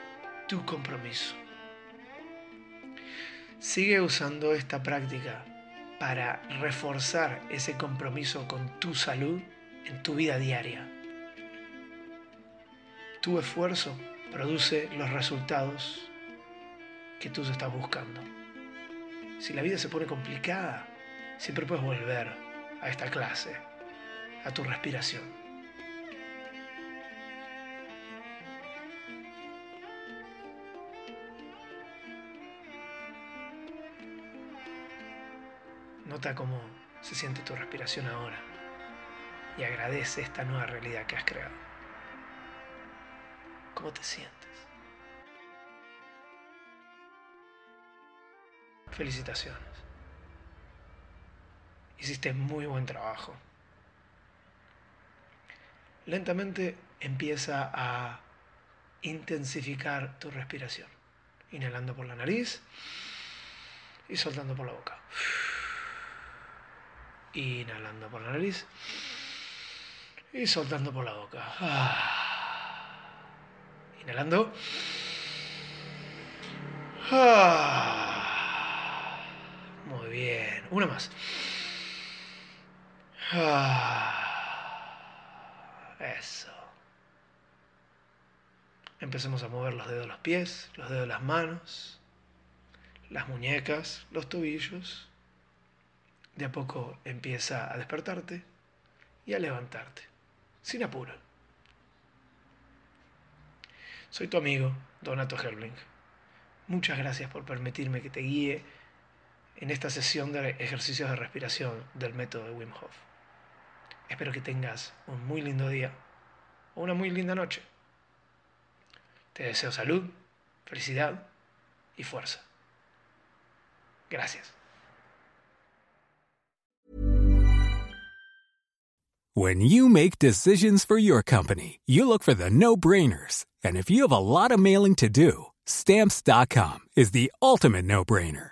[SPEAKER 3] tu compromiso. Sigue usando esta práctica para reforzar ese compromiso con tu salud en tu vida diaria. Tu esfuerzo produce los resultados que tú estás buscando. Si la vida se pone complicada, siempre puedes volver a esta clase, a tu respiración. Nota cómo se siente tu respiración ahora y agradece esta nueva realidad que has creado. ¿Cómo te sientes? Felicitaciones. Hiciste muy buen trabajo. Lentamente empieza a intensificar tu respiración. Inhalando por la nariz y soltando por la boca. Inhalando por la nariz y soltando por la boca. Inhalando. Bien. Una más. Eso. Empecemos a mover los dedos de los pies, los dedos de las manos, las muñecas, los tobillos de a poco empieza a despertarte y a levantarte, sin apuro. Soy tu amigo, Donato Herbling. Muchas gracias por permitirme que te guíe en esta sesión de ejercicios de respiración del método de Wim Hof. Espero que tengas un muy lindo día o una muy linda noche. Te deseo salud, felicidad y fuerza. Gracias.
[SPEAKER 4] When you make decisions for your company, you look for the no-brainers. And if you have a lot of mailing to do, stamps.com is the ultimate no-brainer.